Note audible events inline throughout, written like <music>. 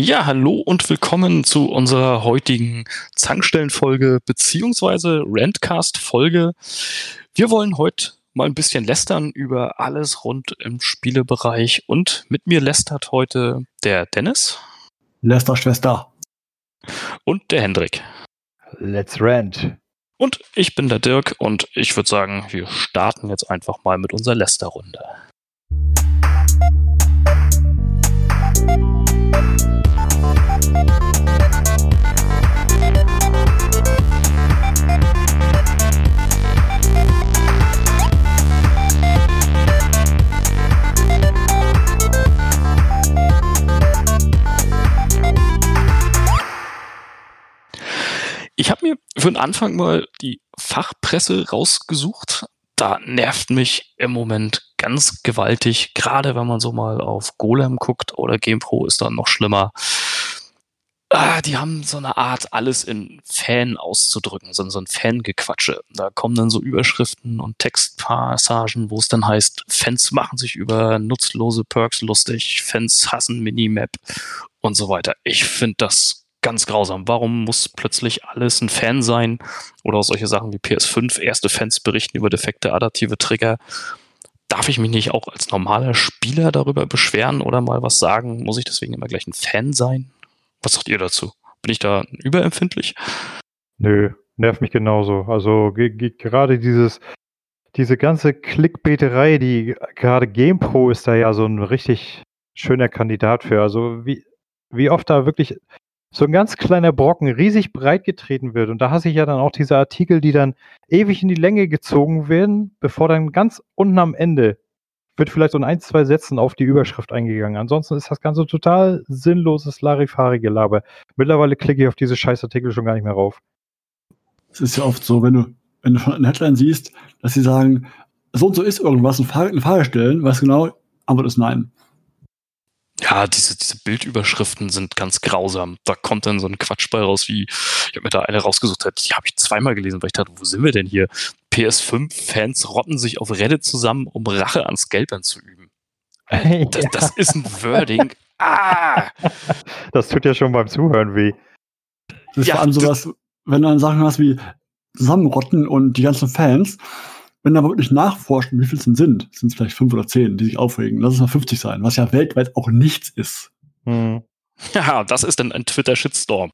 Ja, hallo und willkommen zu unserer heutigen Zankstellenfolge beziehungsweise Rentcast-Folge. Wir wollen heute mal ein bisschen lästern über alles rund im Spielebereich und mit mir lästert heute der Dennis. Lester Schwester. Und der Hendrik. Let's rant. Und ich bin der Dirk und ich würde sagen, wir starten jetzt einfach mal mit unserer Lästerrunde. Ich habe mir für den Anfang mal die Fachpresse rausgesucht. Da nervt mich im Moment ganz gewaltig, gerade wenn man so mal auf Golem guckt oder GamePro ist dann noch schlimmer. Ah, die haben so eine Art, alles in Fan auszudrücken, so, so ein Fangequatsche. Da kommen dann so Überschriften und Textpassagen, wo es dann heißt, Fans machen sich über nutzlose Perks lustig, Fans hassen Minimap und so weiter. Ich finde das ganz grausam. Warum muss plötzlich alles ein Fan sein? Oder solche Sachen wie PS5, erste Fans berichten über defekte adaptive Trigger. Darf ich mich nicht auch als normaler Spieler darüber beschweren oder mal was sagen? Muss ich deswegen immer gleich ein Fan sein? Was sagt ihr dazu? Bin ich da überempfindlich? Nö, nervt mich genauso. Also gerade dieses, diese ganze Clickbeterei, die gerade GamePro ist da ja so ein richtig schöner Kandidat für. Also wie, wie oft da wirklich so ein ganz kleiner Brocken riesig breit getreten wird. Und da hasse ich ja dann auch diese Artikel, die dann ewig in die Länge gezogen werden, bevor dann ganz unten am Ende wird vielleicht so in ein, zwei Sätzen auf die Überschrift eingegangen. Ansonsten ist das Ganze total sinnloses Larifari-Gelaber. Mittlerweile klicke ich auf diese Scheißartikel schon gar nicht mehr rauf. Es ist ja oft so, wenn du, wenn du schon eine Headline siehst, dass sie sagen, so und so ist irgendwas, eine Frage stellen, was genau, Antwort ist nein. Ja, diese, diese Bildüberschriften sind ganz grausam. Da kommt dann so ein Quatsch bei raus, wie ich habe mir da eine rausgesucht, die habe ich zweimal gelesen, weil ich dachte, wo sind wir denn hier? PS5-Fans rotten sich auf Reddit zusammen, um Rache ans Gelbern zu üben. Äh, das, das ist ein Wording. <laughs> Ah! Das tut ja schon beim Zuhören weh. Das ist ja, vor allem sowas, wenn du dann Sachen hast wie zusammenrotten und die ganzen Fans, wenn aber wirklich nachforscht, wie viel es denn sind, sind es vielleicht fünf oder zehn, die sich aufregen. Lass es mal 50 sein, was ja weltweit auch nichts ist. Hm. <laughs> Ja, das ist dann ein Twitter-Shitstorm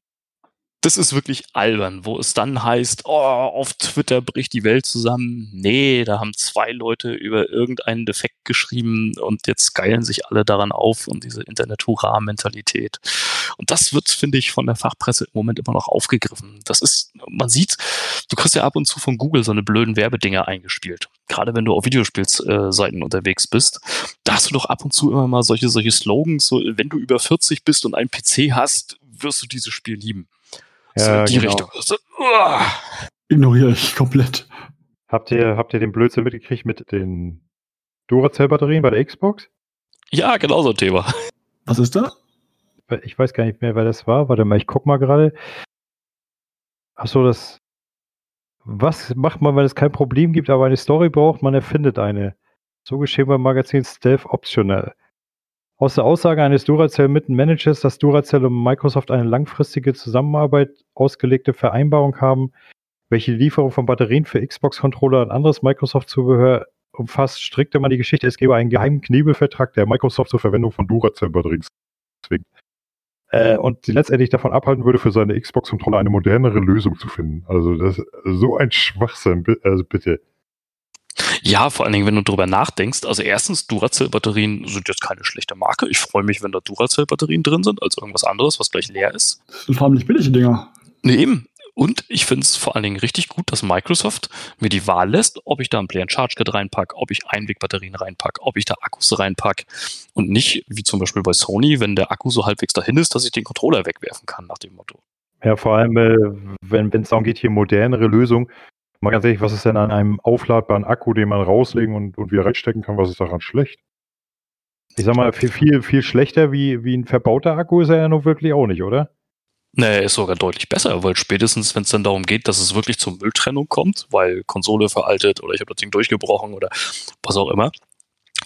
das ist wirklich albern, wo es dann heißt, oh, auf Twitter bricht die Welt zusammen. Nee, da haben zwei Leute über irgendeinen Defekt geschrieben und jetzt geilen sich alle daran auf und diese Internet-Hurra-Mentalität. Und das wird, finde ich, von der Fachpresse im Moment immer noch aufgegriffen. Das ist, man sieht, du kriegst ja ab und zu von Google so eine blöden Werbedinger eingespielt. Gerade wenn du auf Videospielseiten unterwegs bist, da hast du doch ab und zu immer mal solche, solche Slogans, so, wenn du über 40 bist und einen PC hast, wirst du dieses Spiel lieben. So ja, in die genau. Richtung. So, uh. Ignoriere ich komplett. Habt ihr, habt ihr den Blödsinn mitgekriegt mit den Duracell-Batterien bei der Xbox? Ja, genau so ein Thema. Was ist da? Ich weiß gar nicht mehr, wer das war. Warte mal, ich guck mal gerade. Achso, das. Was macht man, wenn es kein Problem gibt, aber eine Story braucht? Man erfindet eine. So geschehen beim Magazin Stealth Optional. Aus der Aussage eines Duracell-Mittenmanagers, dass Duracell und Microsoft eine langfristige Zusammenarbeit ausgelegte Vereinbarung haben, welche die Lieferung von Batterien für Xbox-Controller und anderes Microsoft-Zubehör umfasst, strickte man die Geschichte, es gebe einen geheimen Knebelvertrag, der Microsoft zur Verwendung von Duracell-Batterien zwingt. Äh, und sie letztendlich davon abhalten würde, für seine Xbox-Controller eine modernere Lösung zu finden. Also das so ein Schwachsinn, also bitte. Ja, vor allen Dingen, wenn du drüber nachdenkst. Also erstens, Duracell-Batterien sind jetzt keine schlechte Marke. Ich freue mich, wenn da Duracell-Batterien drin sind, als irgendwas anderes, was gleich leer ist. Das sind vor allem nicht billige Dinger. Nee, eben. Und ich finde es vor allen Dingen richtig gut, dass Microsoft mir die Wahl lässt, ob ich da ein Play and Charge Kit reinpacke, ob ich Einwegbatterien reinpacke, ob ich da Akkus reinpacke und nicht, wie zum Beispiel bei Sony, wenn der Akku so halbwegs dahin ist, dass ich den Controller wegwerfen kann, nach dem Motto. Ja, vor allem, äh, wenn es darum geht, hier modernere Lösungen, Mal ganz ehrlich, was ist denn an einem aufladbaren Akku, den man rauslegen und, und wieder reinstecken kann, was ist daran schlecht? Ich sag mal, viel, viel, viel schlechter wie, wie ein verbauter Akku ist er ja nun wirklich auch nicht, oder? Nee, ist sogar deutlich besser, weil spätestens, wenn es dann darum geht, dass es wirklich zur Mülltrennung kommt, weil Konsole veraltet oder ich habe das Ding durchgebrochen oder was auch immer,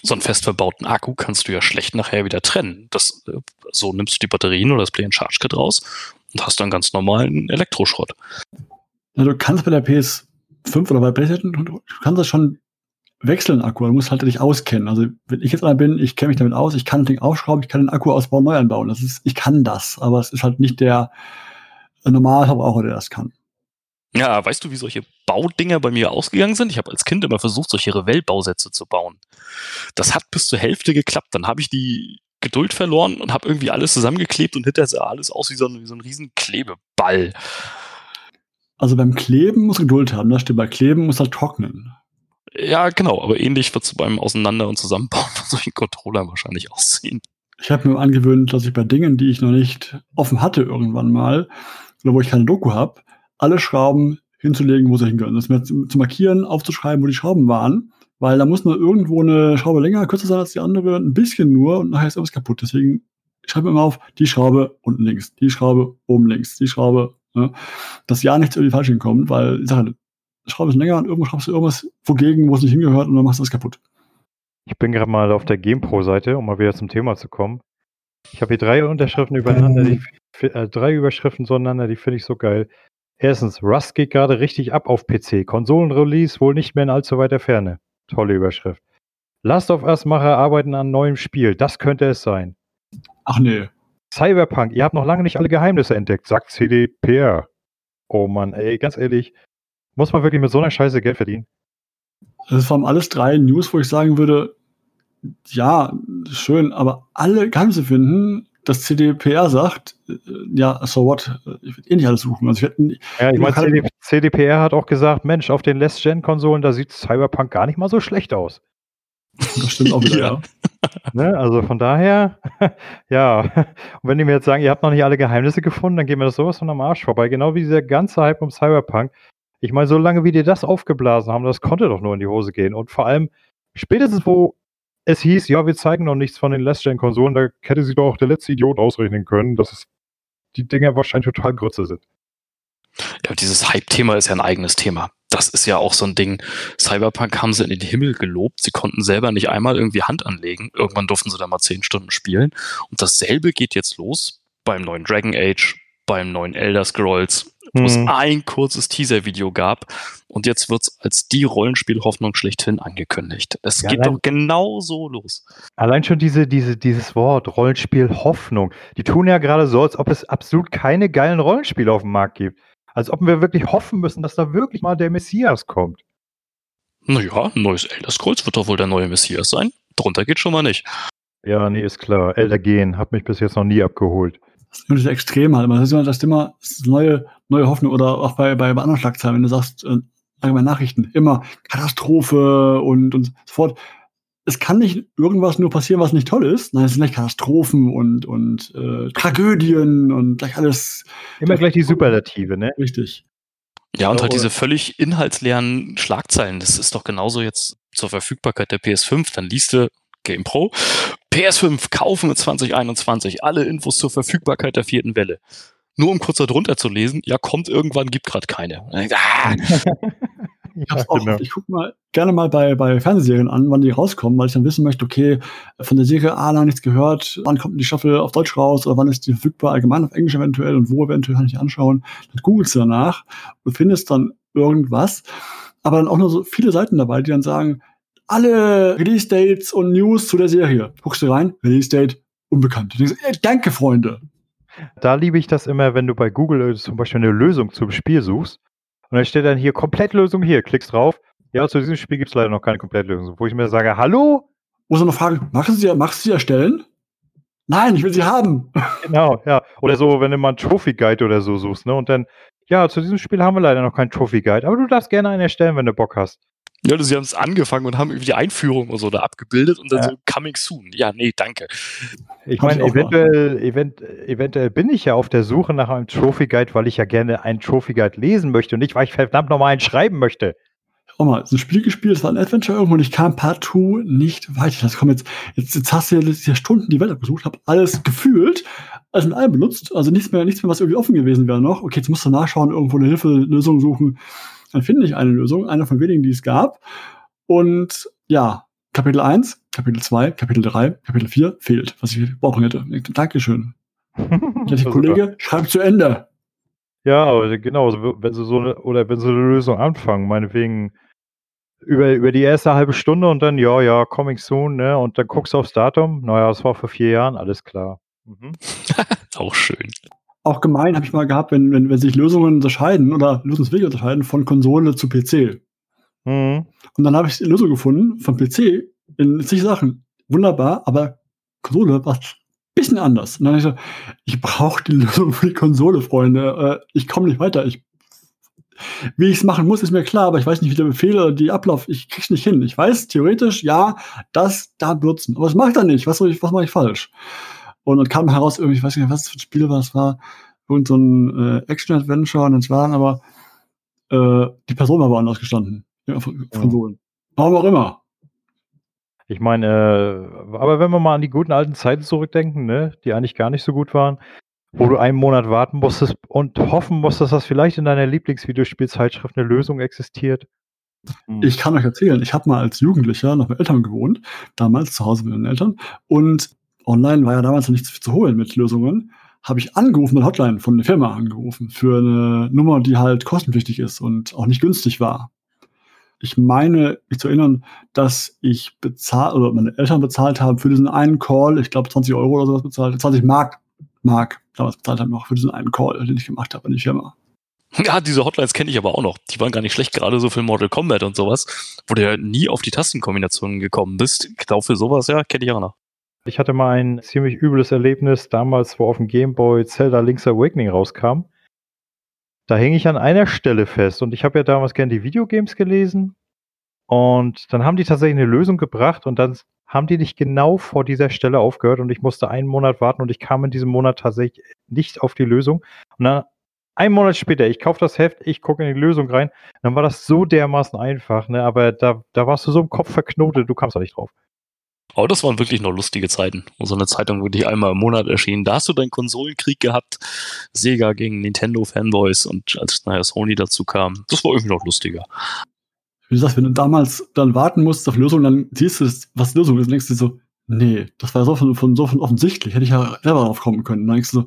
so einen fest verbauten Akku kannst du ja schlecht nachher wieder trennen. Das, äh, so nimmst du die Batterien oder das Play and Charge Kit raus und hast dann ganz normalen Elektroschrott. Ja, du kannst bei der PS5 oder bei PlayStation, du kannst das schon wechseln Akku, du musst halt dich auskennen. Also wenn ich jetzt einer bin, ich kenne mich damit aus, ich kann das Ding aufschrauben, ich kann den Akku ausbauen, neu einbauen. Das ist, ich kann das, aber es ist halt nicht der Normalverbraucher, der das kann. Ja, weißt du, wie solche Baudinger bei mir ausgegangen sind? Ich habe als Kind immer versucht, solche Revell-Bausätze zu bauen. Das hat bis zur Hälfte geklappt. Dann habe ich die Geduld verloren und habe irgendwie alles zusammengeklebt und hinterher sah alles aus wie so ein, wie so ein riesen Klebeball. Also beim Kleben muss Geduld haben, das stimmt. Bei Kleben muss halt trocknen. Ja, genau, aber ähnlich wird es beim Auseinander- und Zusammenbauen von solchen Controllern wahrscheinlich aussehen. Ich habe mir angewöhnt, dass ich bei Dingen, die ich noch nicht offen hatte irgendwann mal, oder wo ich keine Doku habe, alle Schrauben hinzulegen, wo sie hingehören. Das mir zu, markieren, aufzuschreiben, wo die Schrauben waren, weil da muss nur irgendwo eine Schraube länger, kürzer sein als die andere, ein bisschen nur und nachher ist alles kaputt. Deswegen schreibe ich immer auf, die Schraube unten links, die Schraube oben links, die Schraube, ne, dass ja nichts irgendwie falsch hinkommt, weil ich sage, Schraube ist länger und irgendwo schraubst du irgendwas wogegen, wo es nicht hingehört und dann machst du es kaputt. Ich bin gerade mal auf der GamePro-Seite, um mal wieder zum Thema zu kommen. Ich habe hier drei Unterschriften übereinander, die, äh, drei Überschriften zueinander, die finde ich so geil. Erstens, Rust geht gerade richtig ab auf PC. Konsolenrelease wohl nicht mehr in allzu weiter Ferne. Tolle Überschrift. Last of Us-Macher arbeiten an neuem Spiel. Das könnte es sein. Ach nee. Cyberpunk, ihr habt noch lange nicht alle Geheimnisse entdeckt, sagt CDPR. Oh Mann, ey, ganz ehrlich, muss man wirklich mit so einer Scheiße Geld verdienen? Das waren alles drei News, wo ich sagen würde, ja, schön, aber alle Geheimnisse finden, das CDPR sagt, äh, ja, so what, ich will eh nicht alles suchen. Also ich hätte, ja, ich meine, CD, CDPR hat auch gesagt, Mensch, auf den Last-Gen-Konsolen, da sieht Cyberpunk gar nicht mal so schlecht aus. Das stimmt auch wieder, <laughs> ja. Ne, also von daher, <laughs> ja. Und wenn die mir jetzt sagen, ihr habt noch nicht alle Geheimnisse gefunden, dann gehen wir das sowas von am Arsch vorbei. Genau wie dieser ganze Hype um Cyberpunk. Ich meine, solange wie die das aufgeblasen haben, das konnte doch nur in die Hose gehen. Und vor allem, spätestens wo es hieß, ja, wir zeigen noch nichts von den Last-Gen-Konsolen, da hätte sich doch auch der letzte Idiot ausrechnen können, dass es die Dinger wahrscheinlich total Grütze sind. Ja, dieses Hype-Thema ist ja ein eigenes Thema. Das ist ja auch so ein Ding. Cyberpunk haben sie in den Himmel gelobt. Sie konnten selber nicht einmal irgendwie Hand anlegen. Irgendwann durften sie da mal zehn Stunden spielen. Und dasselbe geht jetzt los beim neuen Dragon Age, beim neuen Elder Scrolls, wo mhm. es ein kurzes Teaser-Video gab und jetzt wird es als die Rollenspielhoffnung schlechthin angekündigt. Es ja, geht doch genau so los. Allein schon diese, diese, dieses Wort, Rollenspielhoffnung, die tun ja gerade so, als ob es absolut keine geilen Rollenspiele auf dem Markt gibt. Als ob wir wirklich hoffen müssen, dass da wirklich mal der Messias kommt. Naja, ein neues Elder Scrolls wird doch wohl der neue Messias sein. Drunter geht schon mal nicht. Ja, nee, ist klar. Elder gehen, hat mich bis jetzt noch nie abgeholt. Das ist das Extrem halt. Das ist immer das immer das neue, neue Hoffnung oder auch bei, bei, bei anderen Schlagzeilen, wenn du sagst, äh, allgemein Nachrichten, immer Katastrophe und, und so fort. Es kann nicht irgendwas nur passieren, was nicht toll ist. Nein, es sind gleich Katastrophen und, und äh, Tragödien und gleich alles. Immer gleich die Superlative, ne? Richtig. Ja, und halt diese völlig inhaltsleeren Schlagzeilen. Das ist doch genauso jetzt zur Verfügbarkeit der PS5. Dann liest du Game Pro. PS5 kaufen mit 2021. Alle Infos zur Verfügbarkeit der vierten Welle. Nur um kurz darunter zu lesen, ja, kommt irgendwann, gibt gerade keine. Ah. <laughs> Ich, auch, genau. ich gucke mal gerne mal bei, bei Fernsehserien an, wann die rauskommen, weil ich dann wissen möchte, okay, von der Serie A lange nichts gehört, wann kommt die Staffel auf Deutsch raus oder wann ist die verfügbar, allgemein auf Englisch eventuell und wo eventuell kann ich die anschauen. Dann googelst du danach und findest dann irgendwas. Aber dann auch nur so viele Seiten dabei, die dann sagen, alle Release-Dates und News zu der Serie. Guckst du rein, Release-Date, unbekannt. Denkst, ey, danke, Freunde. Da liebe ich das immer, wenn du bei Google zum Beispiel eine Lösung zum Spiel suchst und dann steht dann hier Komplettlösung hier, klickst drauf. Ja, zu diesem Spiel gibt es leider noch keine Komplettlösung. Wo ich mir sage, hallo? Muss er noch fragen, machen Sie, machen Sie erstellen? Nein, ich will sie haben. <laughs> Genau, ja. Oder so, wenn du mal einen Trophy Guide oder so suchst, ne? Und dann, ja, zu diesem Spiel haben wir leider noch keinen Trophy Guide, aber du darfst gerne einen erstellen, wenn du Bock hast. Ja, sie haben es angefangen und haben irgendwie die Einführung oder so da abgebildet und dann ja. so coming soon. Ja, nee, danke. Ich meine, eventuell, event, eventuell bin ich ja auf der Suche nach einem Trophy Guide, weil ich ja gerne einen Trophy Guide lesen möchte und nicht, weil ich verdammt nochmal einen schreiben möchte. Schau mal, so ein Spiel gespielt, es war ein Adventure irgendwo und ich kam partout nicht weiter. Das kommt jetzt, jetzt, jetzt hast du ja, ja Stunden die Welt abgesucht, hab alles gefühlt, alles mit allem benutzt, also nichts mehr, nichts mehr, was irgendwie offen gewesen wäre noch. Okay, jetzt musst du nachschauen, irgendwo eine Hilfelösung suchen dann finde ich eine Lösung, eine von wenigen, die es gab. Und ja, Kapitel 1, Kapitel 2, Kapitel 3, Kapitel 4 fehlt, was ich brauchen hätte. Dankeschön. <laughs> Der Kollege, schreib zu Ende. Ja, aber genau, wenn sie so eine, oder wenn sie eine Lösung anfangen, meinetwegen über, über die erste halbe Stunde und dann, ja, ja, coming soon, ne? Und dann guckst du aufs Datum, naja, das war vor vier Jahren, alles klar. Mhm. <laughs> Auch schön. Auch gemein habe ich mal gehabt, wenn, wenn, wenn sich Lösungen unterscheiden oder Lösungswege unterscheiden von Konsole zu PC. Mhm. Und dann habe ich eine Lösung gefunden vom PC in zig Sachen. Wunderbar, aber Konsole war ein bisschen anders. Und dann habe ich so, ich brauche die <laughs> Lösung für die Konsole, Freunde. Äh, ich komme nicht weiter. Ich wie ich es machen muss, ist mir klar, aber ich weiß nicht, wie der Befehl oder die Ablauf, ich krieg's nicht hin. Ich weiß theoretisch, ja, das da benutzen. Aber es macht er nicht. Was, soll ich, was mache ich falsch? Und dann kam heraus, irgendwie, ich weiß nicht, was für ein Spiel war, es war irgend so ein äh, Action-Adventure und es waren aber äh, die Person war woanders gestanden. Ja, von, ja. Warum auch immer. Ich meine, äh, aber wenn wir mal an die guten alten Zeiten zurückdenken, ne, die eigentlich gar nicht so gut waren, wo du einen Monat warten musstest und hoffen musstest, dass vielleicht in deiner Lieblingsvideospielzeitschrift eine Lösung existiert. Hm. Ich kann euch erzählen, ich habe mal als Jugendlicher noch mit Eltern gewohnt, damals zu Hause mit meinen Eltern, und online war ja damals noch nichts zu holen mit Lösungen. Habe ich angerufen, mit Hotline von der Firma angerufen, für eine Nummer, die halt kostenpflichtig ist und auch nicht günstig war. Ich meine, mich zu erinnern, dass ich bezahlt, oder meine Eltern bezahlt haben für diesen einen Call, ich glaube 20 Euro oder sowas bezahlt, 20 Mark Mark damals bezahlt haben noch für diesen einen Call, den ich gemacht habe an die Firma. Ja, diese Hotlines kenne ich aber auch noch. Die waren gar nicht schlecht, gerade so für Mortal Kombat und sowas, wo du ja nie auf die Tastenkombinationen gekommen bist. Genau für sowas, ja, kenne ich auch noch. Ich hatte mal ein ziemlich übles Erlebnis damals, wo auf dem Gameboy Zelda Link's Awakening rauskam. Da hing ich an einer Stelle fest und ich habe ja damals gerne die Videogames gelesen und dann haben die tatsächlich eine Lösung gebracht und dann haben die nicht genau vor dieser Stelle aufgehört und ich musste einen Monat warten und ich kam in diesem Monat tatsächlich nicht auf die Lösung. Und dann einen Monat später, ich kaufe das Heft, ich gucke in die Lösung rein, dann war das so dermaßen einfach, ne? aber da, da warst du so im Kopf verknotet, du kamst da nicht drauf. Aber das waren wirklich noch lustige Zeiten, wo so eine Zeitung wirklich einmal im Monat erschien. Da hast du deinen Konsolenkrieg gehabt, Sega gegen Nintendo-Fanboys und als nachher Sony dazu kam, das war irgendwie noch lustiger wie du sagst, wenn du damals dann warten musst auf Lösung, dann siehst du, was Lösung ist, und denkst du so, nee, das war so von, von so von offensichtlich, hätte ich ja selber drauf kommen können. Und dann denkst du so,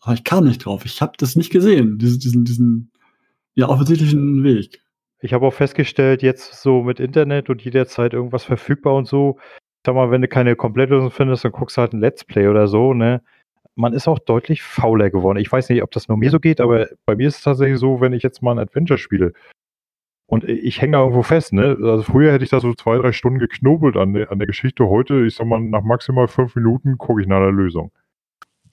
aber ich kam nicht drauf, ich habe das nicht gesehen, diesen, diesen, diesen ja, offensichtlichen Weg. Ich habe auch festgestellt, jetzt so mit Internet und jederzeit irgendwas verfügbar und so, sag mal, wenn du keine Komplettlösung findest, dann guckst du halt ein Let's Play oder so, ne? Man ist auch deutlich fauler geworden. Ich weiß nicht, ob das nur mir so geht, aber bei mir ist es tatsächlich so, wenn ich jetzt mal ein Adventure spiele, und ich hänge da irgendwo fest, ne? Also früher hätte ich da so zwei, drei Stunden geknobelt an der, an der Geschichte. Heute, ich sag mal, nach maximal fünf Minuten gucke ich nach einer Lösung.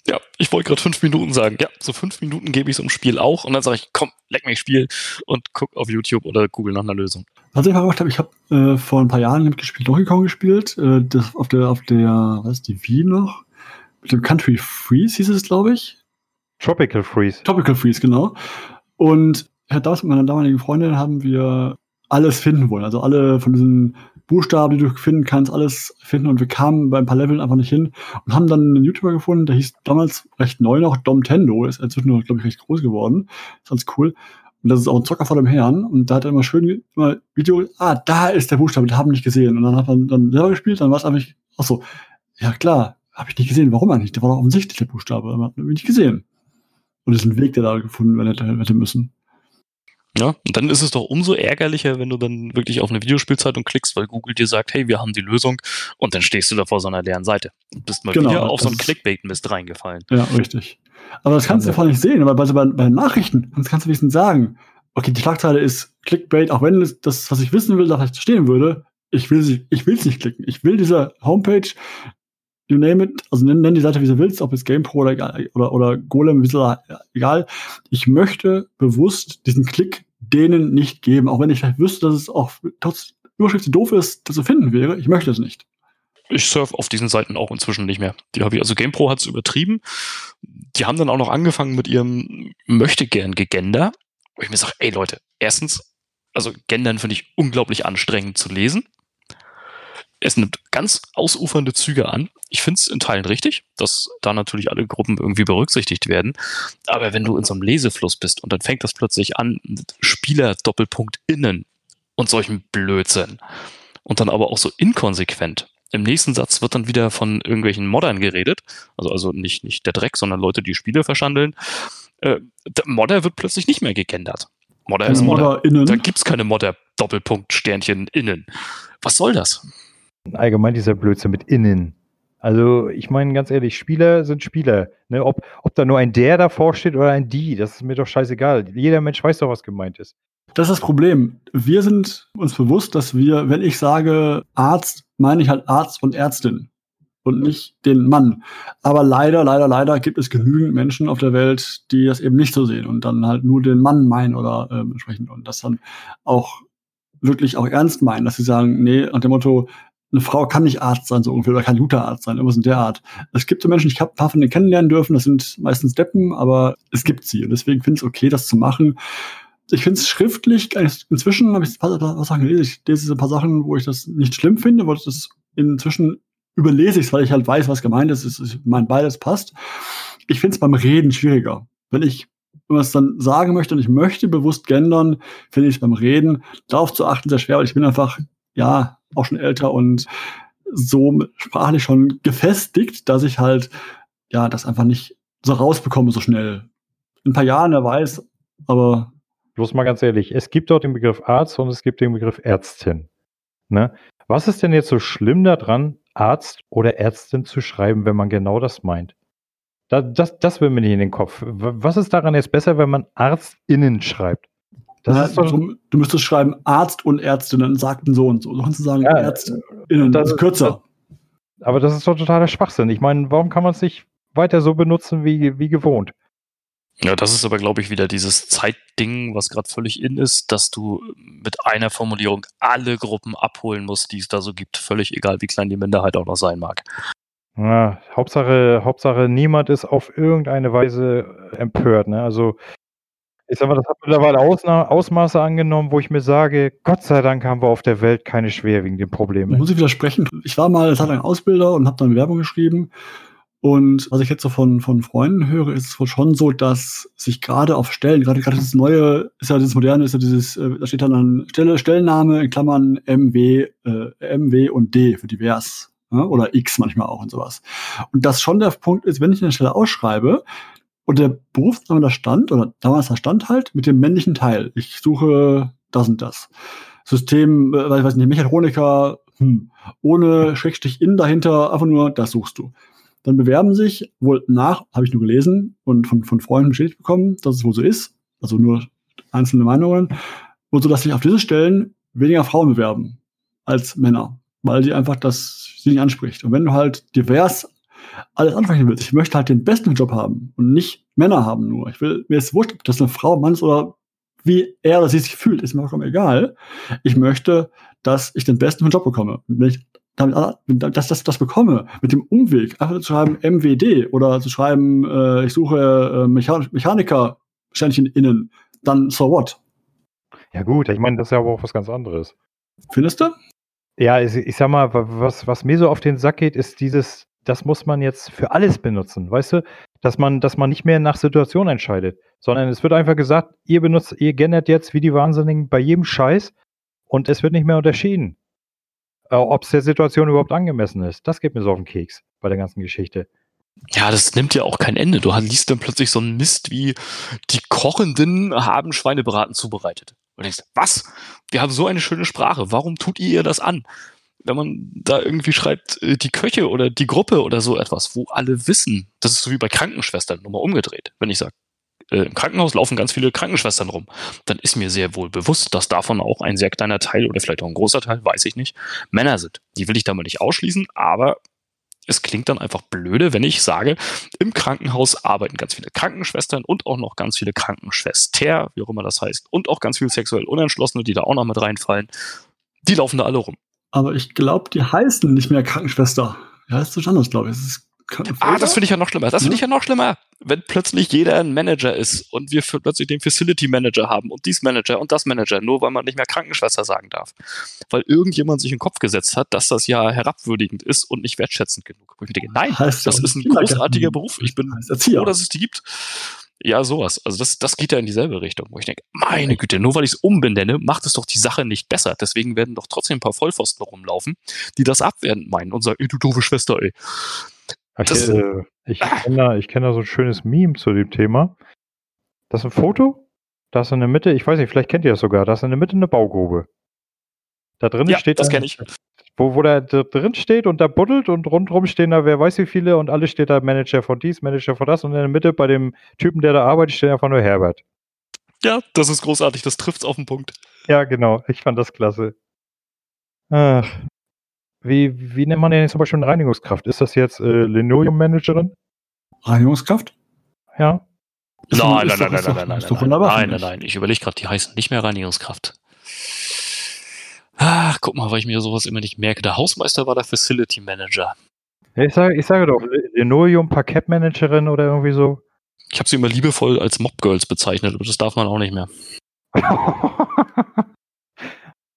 Ja, ich wollte gerade fünf Minuten sagen. Ja, so fünf Minuten gebe ich es im Spiel auch und dann sage ich, komm, leck mich Spiel und guck auf YouTube oder Google nach einer Lösung. Was ich mal gemacht habe, ich habe äh, vor ein paar Jahren mitgespielt, Donkey Kong gespielt, äh, das auf der, auf der, was ist die Wii noch? Mit dem Country Freeze hieß es, glaube ich. Tropical Freeze. Tropical Freeze, genau. Und ja, das mit meiner damaligen Freundin haben wir alles finden wollen. Also alle von diesen Buchstaben, die du finden kannst, alles finden. Und wir kamen bei ein paar Leveln einfach nicht hin und haben dann einen YouTuber gefunden, der hieß damals recht neu noch, Domtendo, ist inzwischen, glaube ich, recht groß geworden. Ist ganz cool. Und das ist auch ein Zocker vor dem Herrn. Und da hat er immer schön immer Video, ah, da ist der Buchstabe, den haben wir nicht gesehen. Und dann hat man dann selber gespielt, dann war es einfach, ach so, ja klar, habe ich nicht gesehen. Warum eigentlich? Der war doch offensichtlich der Buchstabe. Man hat ihn nicht gesehen. Und das ist ein Weg, der da gefunden werden hätte müssen. Ja, und dann ist es doch umso ärgerlicher, wenn du dann wirklich auf eine Videospielzeitung klickst, weil Google dir sagt, hey, wir haben die Lösung und dann stehst du da vor so einer leeren Seite und bist mal genau, wieder auf so einen Clickbait-Mist reingefallen. Ja, richtig. Aber das kannst du ja nicht sehen, aber bei, bei, bei Nachrichten das kannst du wenigstens sagen, okay, die Schlagzeile ist Clickbait, auch wenn das, was ich wissen will, da vielleicht stehen würde, ich will sie, ich will es nicht klicken. Ich will diese Homepage, you name it, also nenn, nenn die Seite, wie du willst, ob es GamePro oder, oder, oder Golem, wie soll, egal. Ich möchte bewusst diesen Klick denen nicht geben, auch wenn ich vielleicht wüsste, dass es auch trotz Überschrift doof ist, das zu finden wäre. Ich möchte es nicht. Ich surfe auf diesen Seiten auch inzwischen nicht mehr. Die habe ich, also GamePro hat es übertrieben. Die haben dann auch noch angefangen mit ihrem möchte gern gegender. Wo ich mir sage, ey Leute, erstens, also gendern finde ich unglaublich anstrengend zu lesen. Es nimmt ganz ausufernde Züge an. Ich finde es in Teilen richtig, dass da natürlich alle Gruppen irgendwie berücksichtigt werden. Aber wenn du in so einem Lesefluss bist und dann fängt das plötzlich an, Spieler Doppelpunkt innen und solchen Blödsinn und dann aber auch so inkonsequent. im nächsten Satz wird dann wieder von irgendwelchen Moddern geredet. Also, also nicht, nicht der Dreck, sondern Leute, die Spiele verschandeln. Äh, Modder wird plötzlich nicht mehr gegendert. Modder ist Modder. Modder innen. Da gibt's keine Modder Doppelpunkt Sternchen innen. Was soll das? Allgemein dieser Blödsinn mit innen. Also ich meine ganz ehrlich, Spieler sind Spieler. Ne? Ob, ob da nur ein der davor steht oder ein die, das ist mir doch scheißegal. Jeder Mensch weiß doch, was gemeint ist. Das ist das Problem. Wir sind uns bewusst, dass wir, wenn ich sage Arzt, meine ich halt Arzt und Ärztin und nicht den Mann. Aber leider, leider, leider gibt es genügend Menschen auf der Welt, die das eben nicht so sehen und dann halt nur den Mann meinen oder äh, sprechen und das dann auch wirklich auch ernst meinen, dass sie sagen, nee, nach dem Motto, eine Frau kann nicht Arzt sein, so ungefähr, oder kann guter Arzt sein, irgendwas in der Art. Es gibt so Menschen, ich habe ein paar von denen kennenlernen dürfen, das sind meistens Deppen, aber es gibt sie. Und deswegen finde ich es okay, das zu machen. Ich finde es schriftlich, inzwischen habe ich ein paar, paar Sachen gelesen, ich lese ein paar Sachen, wo ich das nicht schlimm finde, wo das inzwischen überlese ich es, weil ich halt weiß, was gemeint ist. Ich meine, beides passt. Ich finde es beim Reden schwieriger. Wenn ich was dann sagen möchte und ich möchte bewusst gendern, finde ich es beim Reden darauf zu achten sehr schwer, weil ich bin einfach, ja, auch schon älter und so sprachlich schon gefestigt, dass ich halt, ja, das einfach nicht so rausbekomme so schnell. In ein paar Jahren, wer weiß, aber. Bloß mal ganz ehrlich, es gibt dort den Begriff Arzt und es gibt den Begriff Ärztin. Ne? Was ist denn jetzt so schlimm daran, Arzt oder Ärztin zu schreiben, wenn man genau das meint? Das, das, das will mir nicht in den Kopf. Was ist daran jetzt besser, wenn man ArztInnen schreibt? Das ist doch, du, du, müsstest schreiben Arzt und Ärztinnen sagten so und so. Du kannst sagen ja, Ärztinnen, das ist kürzer. Aber das ist doch totaler Schwachsinn. Ich meine, warum kann man es nicht weiter so benutzen wie, wie gewohnt? Ja, das ist aber, glaube ich, wieder dieses Zeitding, was gerade völlig in ist, dass du mit einer Formulierung alle Gruppen abholen musst, die es da so gibt. Völlig egal, wie klein die Minderheit auch noch sein mag. Ja, Hauptsache, Hauptsache, niemand ist auf irgendeine Weise empört. Ne? Also ich sag mal, das hat mittlerweile Ausna Ausmaße angenommen, wo ich mir sage, Gott sei Dank haben wir auf der Welt keine schwerwiegenden Probleme. Muss ich widersprechen. Ich war mal Zeit lang Ausbilder und habe dann Werbung geschrieben. Und was ich jetzt so von, von Freunden höre, ist es schon so, dass sich gerade auf Stellen, gerade gerade das neue, ist ja das moderne, ist ja dieses, äh, da steht dann an Stelle, Stellenname in Klammern MW, äh, MW und D für divers. Ne? Oder X manchmal auch und sowas. Und das schon der Punkt ist, wenn ich eine Stelle ausschreibe, und der Berufsname da stand, oder damals da stand halt, mit dem männlichen Teil. Ich suche das und das. System, äh, weiß nicht, Mechatroniker, hm, ohne Schrägstrich in dahinter, einfach nur, das suchst du. Dann bewerben sich wohl nach, habe ich nur gelesen und von, von Freunden bestätigt bekommen, dass es wohl so ist. Also nur einzelne Meinungen. Und so, dass sich auf diese Stellen weniger Frauen bewerben als Männer, weil die einfach das sie nicht anspricht. Und wenn du halt divers alles ansprechen willst. Ich möchte halt den besten Job haben und nicht Männer haben nur. Ich will, mir ist wurscht, ob das eine Frau, Mann ist oder wie er oder sie sich fühlt, ist mir vollkommen egal. Ich möchte, dass ich den besten Job bekomme. Wenn ich damit, dass das, das bekomme, mit dem Umweg, einfach zu schreiben MWD oder zu schreiben, äh, ich suche äh, Mechan Mechaniker, Sternchen innen, dann so what? Ja gut, ich meine, das ist ja aber auch was ganz anderes. Findest du? Ja, ich, ich sag mal, was, was mir so auf den Sack geht, ist dieses, das muss man jetzt für alles benutzen, weißt du? Dass man, dass man nicht mehr nach Situation entscheidet, sondern es wird einfach gesagt, ihr benutzt, ihr gendert jetzt wie die Wahnsinnigen bei jedem Scheiß und es wird nicht mehr unterschieden. Äh, Ob es der Situation überhaupt angemessen ist. Das geht mir so auf den Keks bei der ganzen Geschichte. Ja, das nimmt ja auch kein Ende. Du liest dann plötzlich so einen Mist wie, die Kochenden haben Schweinebraten zubereitet. Und denkst, was? Wir haben so eine schöne Sprache. Warum tut ihr ihr das an? Wenn man da irgendwie schreibt, äh, die Köche oder die Gruppe oder so etwas, wo alle wissen, das ist so wie bei Krankenschwestern, nochmal umgedreht. Wenn ich sage, äh, im Krankenhaus laufen ganz viele Krankenschwestern rum, dann ist mir sehr wohl bewusst, dass davon auch ein sehr kleiner Teil oder vielleicht auch ein großer Teil, weiß ich nicht, Männer sind. Die will ich da mal nicht ausschließen, aber es klingt dann einfach blöde, wenn ich sage, im Krankenhaus arbeiten ganz viele Krankenschwestern und auch noch ganz viele Krankenschwester, wie auch immer das heißt, und auch ganz viele sexuell Unentschlossene, die da auch noch mit reinfallen. Die laufen da alle rum. Aber ich glaube, die heißen nicht mehr Krankenschwester. Die heißt so anders, glaube ich. ah, das finde ich ja noch schlimmer. Das finde ich ja noch schlimmer. Wenn plötzlich jeder ein Manager ist und wir plötzlich den Facility Manager haben und dies Manager und das Manager, nur weil man nicht mehr Krankenschwester sagen darf. Weil irgendjemand sich in den Kopf gesetzt hat, dass das ja herabwürdigend ist und nicht wertschätzend genug. Denke, nein, heißt das ist ein großartiger Beruf. Ich bin froh, dass es die gibt Ja, sowas. Also das, das geht ja in dieselbe Richtung, wo ich denke, meine Güte, nur weil ich es umbenenne, macht es doch die Sache nicht besser. Deswegen werden doch trotzdem ein paar Vollpfosten rumlaufen, die das abwertend meinen und sagen, ey, du doofe Schwester, ey. Ich, äh, ich kenne da, kenn da so ein schönes Meme zu dem Thema. Das ist ein Foto, da ist in der Mitte, ich weiß nicht, vielleicht kennt ihr das sogar, da ist in der Mitte eine Baugrube. Da drin ja, steht das kenne ich wo, wo da drin steht und da buddelt und rundherum stehen da wer weiß wie viele und alle steht da Manager von dies, Manager von das und in der Mitte bei dem Typen, der da arbeitet, steht einfach nur Herbert. Ja, das ist großartig, das trifft's auf den Punkt. Ja, genau, ich fand das klasse. Ach. Wie, wie nennt man denn zum Beispiel eine Reinigungskraft? Ist das jetzt äh, Linoleum-Managerin? Reinigungskraft? Ja. Nein, nein, nein, nein, nein, nein, nein, nein, nein, nein, nein, ich überlege gerade, die heißen nicht mehr Reinigungskraft. Ach, guck mal, weil ich mir sowas immer nicht merke. Der Hausmeister war der Facility Manager. ich, sage, ich sage doch, Linoleum Parkettmanagerin oder irgendwie so. Ich habe sie immer liebevoll als Mobgirls bezeichnet, aber das darf man auch nicht mehr. <laughs>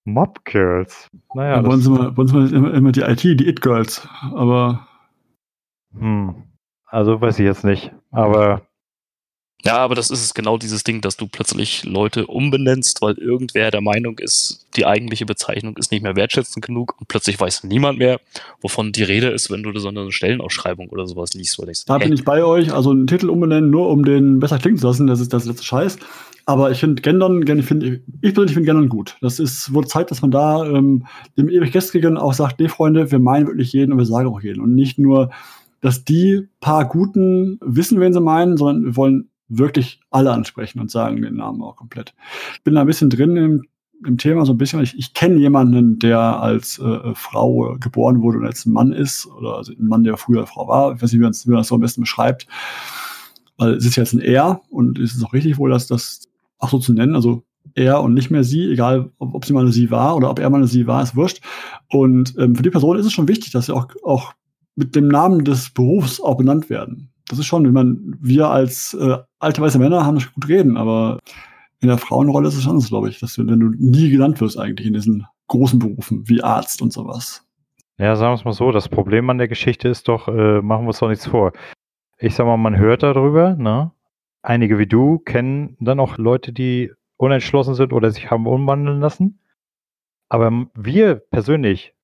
Mobgirls. Naja. Ja, bei, uns immer, bei uns immer, immer die IT, die It-Girls. Aber. Hm. Also weiß ich jetzt nicht. Aber ja, aber das ist es genau dieses Ding, dass du plötzlich Leute umbenennst, weil irgendwer der Meinung ist, die eigentliche Bezeichnung ist nicht mehr wertschätzend genug und plötzlich weiß niemand mehr, wovon die Rede ist, wenn du so eine Stellenausschreibung oder sowas liest. Ich, da bin ich bei euch, also einen Titel umbenennen, nur um den besser klingen zu lassen, das ist das letzte Scheiß. Aber ich finde Gendern, ich finde, ich persönlich finde Gendern gut. Das ist, wohl Zeit, dass man da ähm, dem ewig Gestrigen auch sagt, nee, Freunde, wir meinen wirklich jeden und wir sagen auch jeden. Und nicht nur, dass die paar Guten wissen, wen sie meinen, sondern wir wollen wirklich alle ansprechen und sagen den Namen auch komplett. Ich bin da ein bisschen drin im, im Thema, so ein bisschen. Ich, ich kenne jemanden, der als äh, Frau geboren wurde und ein Mann ist, oder also ein Mann, der früher Frau war. Ich weiß nicht, wie man, wie man das so am besten beschreibt. Weil es ist jetzt ein Er und es ist auch richtig wohl, dass das auch so zu nennen, also er und nicht mehr sie, egal ob, ob sie mal eine sie war oder ob er mal eine sie war, ist wurscht. Und ähm, für die Person ist es schon wichtig, dass sie auch, auch mit dem Namen des Berufs auch benannt werden das ist schon, wenn man, wir als äh, alte weiße Männer haben das gut reden, aber in der Frauenrolle ist es anders, glaube ich, dass du, wenn du nie genannt wirst eigentlich in diesen großen Berufen wie Arzt und sowas. Ja, sagen wir es mal so, das Problem an der Geschichte ist doch, äh, machen wir uns doch nichts vor. Ich sag mal, man hört darüber, ne? Einige wie du kennen dann auch Leute, die unentschlossen sind oder sich haben umwandeln lassen. Aber wir persönlich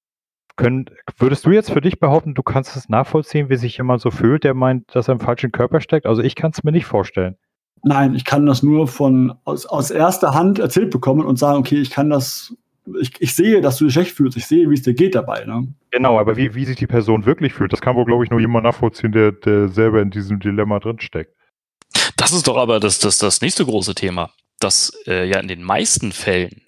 können, würdest du jetzt für dich behaupten, du kannst es nachvollziehen, wie sich jemand so fühlt, der meint, dass er im falschen Körper steckt? Also ich kann es mir nicht vorstellen. Nein, ich kann das nur von aus, aus erster Hand erzählt bekommen und sagen, okay, ich kann das, ich, ich sehe, dass du dich schlecht fühlst, ich sehe, wie es dir geht dabei. Ne? Genau, aber wie, wie sich die Person wirklich fühlt, das kann wohl, glaube ich, nur jemand nachvollziehen, der, der selber in diesem Dilemma drinsteckt. Das ist doch aber das, das, das nächste große Thema, dass äh, ja in den meisten Fällen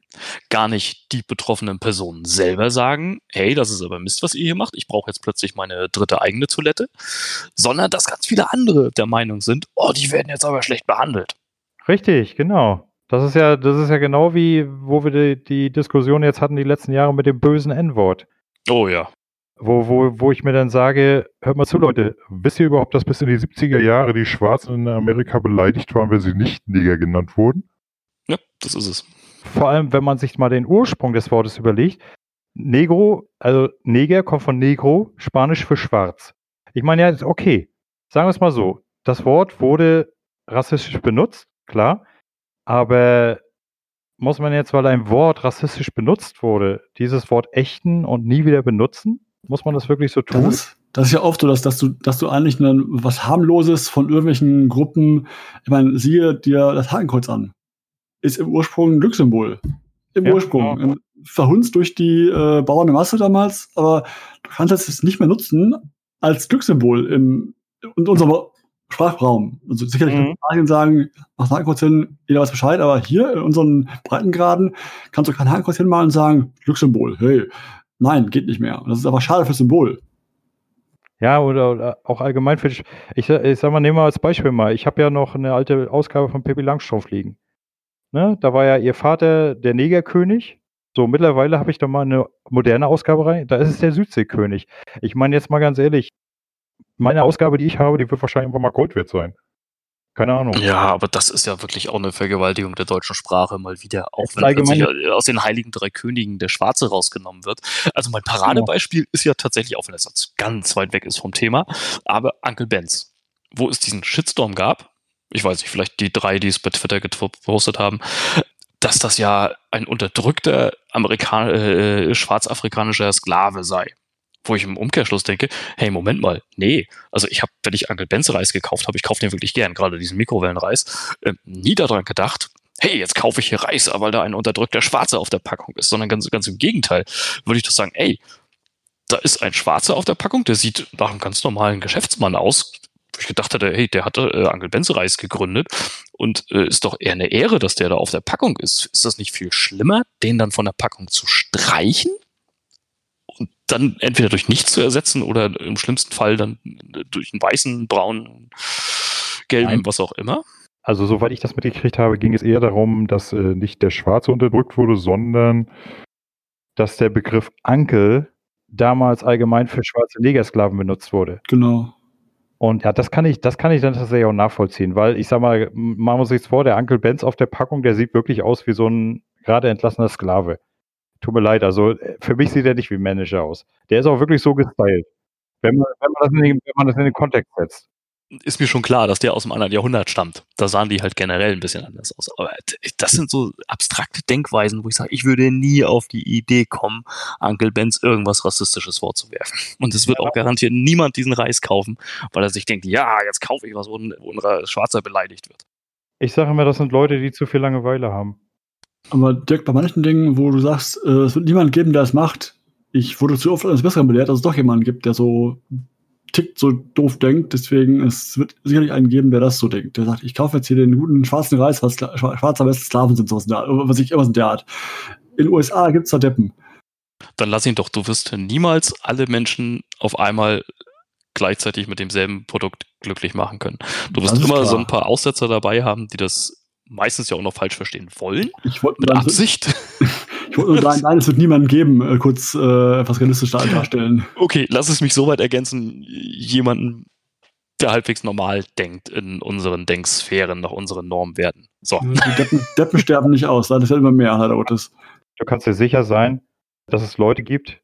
gar nicht die betroffenen Personen selber sagen, hey, das ist aber Mist, was ihr hier macht, ich brauche jetzt plötzlich meine dritte eigene Toilette, sondern dass ganz viele andere der Meinung sind, oh, die werden jetzt aber schlecht behandelt. Richtig, genau. Das ist ja, das ist ja genau wie, wo wir die, die Diskussion jetzt hatten die letzten Jahre mit dem bösen N-Wort. Oh ja. Wo, wo, wo ich mir dann sage, hört mal zu, Leute, wisst ihr überhaupt, dass bis in die 70er Jahre die Schwarzen in Amerika beleidigt waren, wenn sie nicht Neger genannt wurden? Ja, das ist es vor allem, wenn man sich mal den Ursprung des Wortes überlegt, Negro, also Neger kommt von Negro, Spanisch für schwarz. Ich meine ja, okay, sagen wir es mal so, das Wort wurde rassistisch benutzt, klar, aber muss man jetzt, weil ein Wort rassistisch benutzt wurde, dieses Wort ächten und nie wieder benutzen? Muss man das wirklich so tun? Das ist, das ist ja oft so, dass, dass, du, dass du eigentlich dann was harmloses von irgendwelchen Gruppen, ich meine, siehe dir das Hakenkreuz an ist im Ursprung ein Glückssymbol. Im ja, Ursprung. Genau. Verhunzt durch die äh, bauernde Masse damals, aber du kannst es nicht mehr nutzen als Glückssymbol im, in unserem Sprachraum. Also sicherlich mhm. kann man sagen, mach Hakenkreuz hin, jeder weiß Bescheid, aber hier in unseren Breitengraden kannst du kein Hakenkreuz hinmalen und sagen, Glückssymbol, hey, nein, geht nicht mehr. Und das ist aber schade fürs Symbol. Ja, oder, oder, auch allgemein für ich, ich, ich sag mal, nehmen wir als Beispiel mal, ich habe ja noch eine alte Ausgabe von Pippi Langstrumpf liegen. Ne? Da war ja ihr Vater der Negerkönig. So, mittlerweile habe ich da mal eine moderne Ausgabe rein. Da ist es der Südseekönig. Ich meine jetzt mal ganz ehrlich, meine Ausgabe, die ich habe, die wird wahrscheinlich einfach mal Gold wert sein. Keine Ahnung. Ja, aber das ist ja wirklich auch eine Vergewaltigung der deutschen Sprache mal wieder, auch wenn allgemein aus den Heiligen Drei Königen der Schwarze rausgenommen wird. Also mein Paradebeispiel genau. ist ja tatsächlich, auch wenn es ganz weit weg ist vom Thema, aber Uncle Benz, wo es diesen Shitstorm gab, ich weiß nicht, vielleicht die drei, die es bei Twitter gepostet haben, dass das ja ein unterdrückter Amerikan äh, schwarzafrikanischer Sklave sei. Wo ich im Umkehrschluss denke, hey, Moment mal, nee. Also ich habe, wenn ich Uncle Ben's Reis gekauft habe, ich kaufe den wirklich gern, gerade diesen Mikrowellenreis, äh, nie daran gedacht, hey, jetzt kaufe ich hier Reis, weil da ein unterdrückter Schwarzer auf der Packung ist, sondern ganz, ganz im Gegenteil, würde ich doch sagen, ey, da ist ein Schwarzer auf der Packung, der sieht nach einem ganz normalen Geschäftsmann aus. Wo ich gedacht hatte, hey, der hatte äh, Uncle Ben's Reis gegründet und äh, ist doch eher eine Ehre, dass der da auf der Packung ist. Ist das nicht viel schlimmer, den dann von der Packung zu streichen? Und dann entweder durch nichts zu ersetzen oder im schlimmsten Fall dann durch einen weißen, braunen, gelben, Nein. was auch immer? Also, soweit ich das mitgekriegt habe, ging es eher darum, dass äh, nicht der Schwarze unterdrückt wurde, sondern dass der Begriff Ankel damals allgemein für schwarze Negersklaven benutzt wurde. Genau. Und ja, das kann ich, das kann ich dann tatsächlich auch nachvollziehen, weil ich sag mal, wir uns jetzt vor, der Uncle Benz auf der Packung, der sieht wirklich aus wie so ein gerade entlassener Sklave. Tut mir leid, also äh, für mich sieht er nicht wie Manager aus. Der ist auch wirklich so gestylt. Wenn man, wenn man, das, in den, wenn man das in den Kontext setzt ist mir schon klar, dass der aus einem anderen Jahrhundert stammt. Da sahen die halt generell ein bisschen anders aus. Aber das sind so abstrakte Denkweisen, wo ich sage, ich würde nie auf die Idee kommen, Uncle Benz irgendwas Rassistisches vorzuwerfen. Und es wird ja. auch garantiert niemand diesen Reis kaufen, weil er sich denkt, ja, jetzt kaufe ich was, wo ein, wo ein Schwarzer beleidigt wird. Ich sage immer, das sind Leute, die zu viel Langeweile haben. Aber Dirk, bei manchen Dingen, wo du sagst, äh, es wird niemand geben, der es macht, ich wurde zu oft als Besseren belehrt, dass es doch jemanden gibt, der so tickt, so doof denkt. Deswegen es wird sicherlich einen geben, der das so denkt. Der sagt, ich kaufe jetzt hier den guten schwarzen Reis, was schwarzer West Sklaven sind, sowas in der, was ich immer in der Art. In den USA gibt es da Deppen. Dann lass ihn doch, du wirst niemals alle Menschen auf einmal gleichzeitig mit demselben Produkt glücklich machen können. Du wirst immer klar. so ein paar Aussetzer dabei haben, die das meistens ja auch noch falsch verstehen wollen. Ich wollte mit Absicht. <laughs> sagen, nein, es wird niemanden geben, äh, kurz äh, etwas realistisch darstellen. Okay, lass es mich so weit ergänzen, jemanden, der halbwegs normal denkt in unseren Denksphären, nach unseren Normwerten. So. Die Deppen, Deppen sterben nicht aus, das ist ja immer mehr, leider Gottes. Du kannst dir sicher sein, dass es Leute gibt,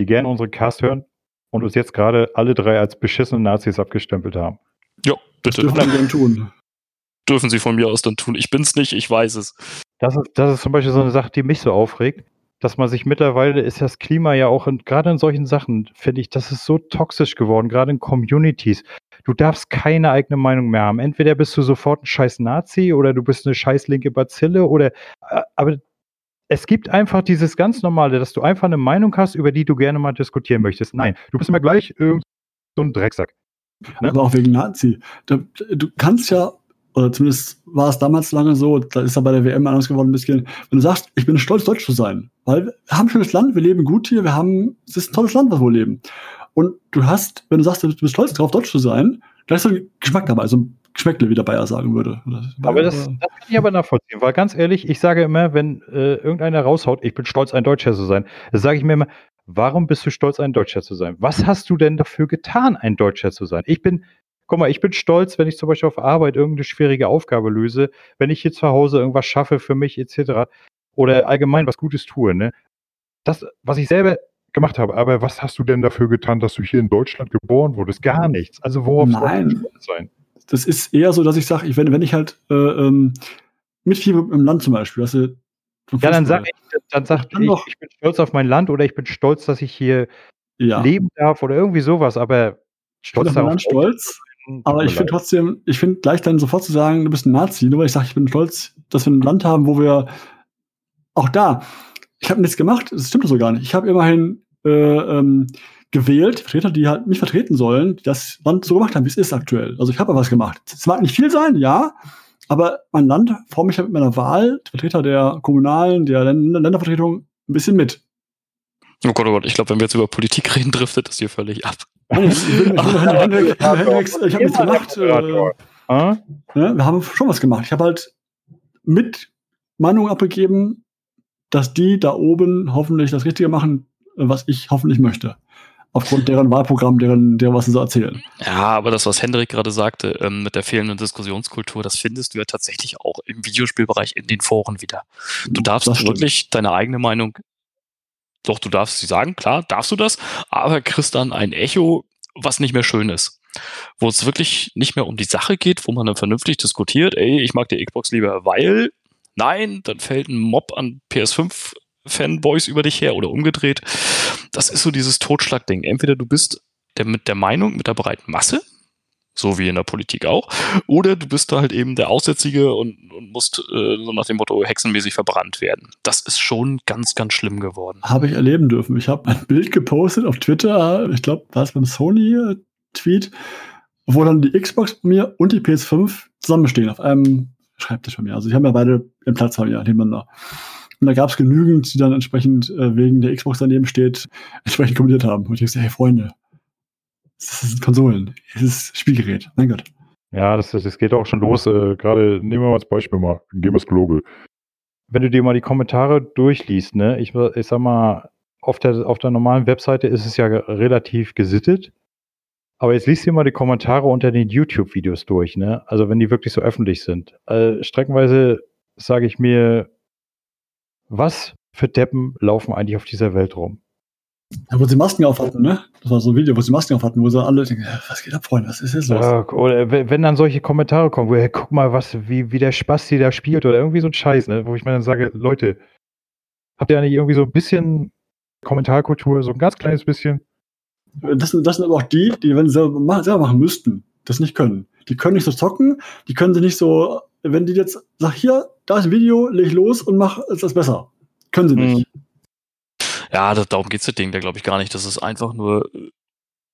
die gerne unsere Cast hören und uns jetzt gerade alle drei als beschissene Nazis abgestempelt haben. Ja, bitte. Das dürfen wir dann tun dürfen sie von mir aus dann tun. Ich bin's nicht, ich weiß es. Das ist, das ist zum Beispiel so eine Sache, die mich so aufregt, dass man sich mittlerweile ist das Klima ja auch, gerade in solchen Sachen, finde ich, das ist so toxisch geworden, gerade in Communities. Du darfst keine eigene Meinung mehr haben. Entweder bist du sofort ein scheiß Nazi oder du bist eine scheiß linke Bazille oder, äh, aber es gibt einfach dieses ganz normale, dass du einfach eine Meinung hast, über die du gerne mal diskutieren möchtest. Nein, du bist immer gleich irgend so ein Drecksack. Ne? Aber auch wegen Nazi. Du kannst ja oder zumindest war es damals lange so, da ist er bei der WM anders geworden ein bisschen, wenn du sagst, ich bin stolz, Deutsch zu sein, weil wir haben ein schönes Land, wir leben gut hier, wir haben, es ist ein tolles Land, was wir leben. Und du hast, wenn du sagst, du bist stolz darauf, Deutsch zu sein, da ist so ein Geschmack dabei, so ein Geschmäckle, wie der Bayer sagen würde. Aber das, das kann ich aber nachvollziehen, weil ganz ehrlich, ich sage immer, wenn äh, irgendeiner raushaut, ich bin stolz, ein Deutscher zu sein, dann sage ich mir immer, warum bist du stolz, ein Deutscher zu sein? Was hast du denn dafür getan, ein Deutscher zu sein? Ich bin Guck mal, ich bin stolz, wenn ich zum Beispiel auf Arbeit irgendeine schwierige Aufgabe löse, wenn ich hier zu Hause irgendwas schaffe für mich etc. Oder allgemein was Gutes tue. Ne? Das, was ich selber gemacht habe, aber was hast du denn dafür getan, dass du hier in Deutschland geboren wurdest? Gar nichts. Also worauf Nein. sein? Das ist eher so, dass ich sage, ich, wenn, wenn ich halt äh, ähm, mitfiebe im Land zum Beispiel, dass du ja, dann sag ich, dann sag ich, ich bin stolz auf mein Land oder ich bin stolz, dass ich hier ja. leben darf oder irgendwie sowas, aber stolz darauf. Stolz, aber ich finde trotzdem, ich finde gleich dann sofort zu sagen, du bist ein Nazi, nur weil ich sage, ich bin stolz, dass wir ein Land haben, wo wir auch da, ich habe nichts gemacht, das stimmt so gar nicht. Ich habe immerhin äh, ähm, gewählt, Vertreter, die halt mich vertreten sollen, die das Land so gemacht haben, wie es ist aktuell. Also ich habe was gemacht. Es mag nicht viel sein, ja, aber mein Land formt mich ja mit meiner Wahl, Vertreter der Kommunalen, der Ländervertretung, ein bisschen mit. Oh Gott, oh Gott, ich glaube, wenn wir jetzt über Politik <laughs> reden, driftet das hier völlig ab. Ich, <laughs> habe nichts gemacht. Äh, wir haben schon was gemacht. Ich habe halt mit Meinung abgegeben, dass die da oben hoffentlich das Richtige machen, was ich hoffentlich möchte. Aufgrund deren Wahlprogramm, deren, deren was sie so erzählen. Ja, aber das, was Hendrik gerade sagte, ähm, mit der fehlenden Diskussionskultur, das findest du ja tatsächlich auch im Videospielbereich in den Foren wieder. Du darfst wirklich deine eigene Meinung doch, du darfst sie sagen, klar, darfst du das, aber kriegst dann ein Echo, was nicht mehr schön ist. wo es wirklich nicht mehr um die Sache geht, wo man dann vernünftig diskutiert, ey, ich mag die Xbox lieber, weil, nein, dann fällt ein Mob an PS5 Fanboys über dich her oder umgedreht. Das ist so dieses Totschlagding. Entweder du bist der mit der Meinung, mit der breiten Masse, so wie in der Politik auch. Oder du bist da halt eben der Aussätzige und, und musst äh, so nach dem Motto hexenmäßig verbrannt werden. Das ist schon ganz, ganz schlimm geworden. Habe ich erleben dürfen. Ich habe ein Bild gepostet auf Twitter, ich glaube, war es beim Sony-Tweet, wo dann die Xbox bei mir und die PS5 zusammenstehen auf einem Schreibtisch bei mir. Also ich habe ja beide im Platz bei mir nebeneinander. Und da gab es genügend, die dann entsprechend äh, wegen der Xbox daneben steht, entsprechend kommentiert haben. Und ich dachte, hey Freunde, das sind Konsolen. Es ist Spielgerät. Mein Gott. Ja, das, das geht auch schon los. Äh, Gerade nehmen wir mal als Beispiel mal Gamers Global. Wenn du dir mal die Kommentare durchliest, ne, ich, ich sag mal, auf der, auf der normalen Webseite ist es ja relativ gesittet. Aber jetzt liest dir mal die Kommentare unter den YouTube-Videos durch, ne? Also wenn die wirklich so öffentlich sind. Äh, streckenweise sage ich mir, was für Deppen laufen eigentlich auf dieser Welt rum? Ja, wo sie Masken auf hatten, ne? Das war so ein Video, wo sie Masken auf hatten, wo sie alle denken, was geht ab, Freunde, was ist jetzt los? Ja, oder wenn dann solche Kommentare kommen, wo, hey, guck mal, was, wie, wie der Spasti da spielt oder irgendwie so ein Scheiß, ne? Wo ich mir dann sage, Leute, habt ihr nicht irgendwie so ein bisschen Kommentarkultur, so ein ganz kleines bisschen? Das, das sind aber auch die, die, wenn sie selber, selber machen müssten, das nicht können. Die können nicht so zocken, die können sie nicht so, wenn die jetzt sag hier, da ist ein Video, leg los und mach das besser. Können sie nicht. Mhm. Ja, das, darum geht's das Ding da, glaube ich, gar nicht. Das ist einfach nur äh,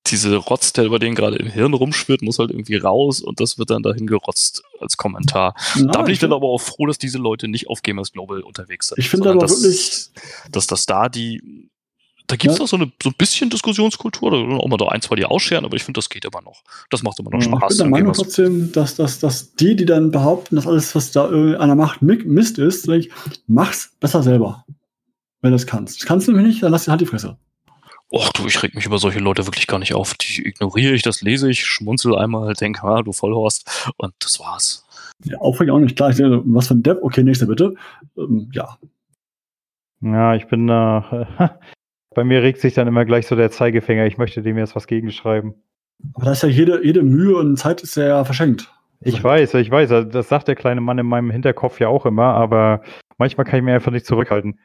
diese Rotz, der über den gerade im Hirn rumschwirrt, muss halt irgendwie raus und das wird dann dahin gerotzt als Kommentar. Na, da bin ich dann aber auch froh, dass diese Leute nicht auf Gamers Global unterwegs sind. Ich finde aber dass, wirklich, dass das da die da gibt es ja. auch so, eine, so ein bisschen Diskussionskultur, da auch mal da ein, zwei die ausscheren, aber ich finde, das geht immer noch. Das macht immer noch Spaß. Ich bin der Meinung trotzdem, dass, dass, dass die, die dann behaupten, dass alles, was da einer macht, Mist ist, ich, mach's besser selber wenn du es kannst. Das kannst du nämlich nicht, dann lass dir halt die Fresse. Och du, ich reg mich über solche Leute wirklich gar nicht auf. Die ignoriere ich, das lese ich, schmunzel einmal, denke, ah, du Vollhorst, und das war's. Ja, aufregen auch nicht. Klar, ich denke, was für ein Depp, okay, nächster bitte. Ähm, ja. Ja, ich bin da. Äh, <laughs> bei mir regt sich dann immer gleich so der Zeigefinger. Ich möchte dem jetzt was gegenschreiben. Aber da ist ja jede, jede Mühe und Zeit ist ja verschenkt. Ich weiß, ich weiß. Das sagt der kleine Mann in meinem Hinterkopf ja auch immer, aber manchmal kann ich mir einfach nicht zurückhalten.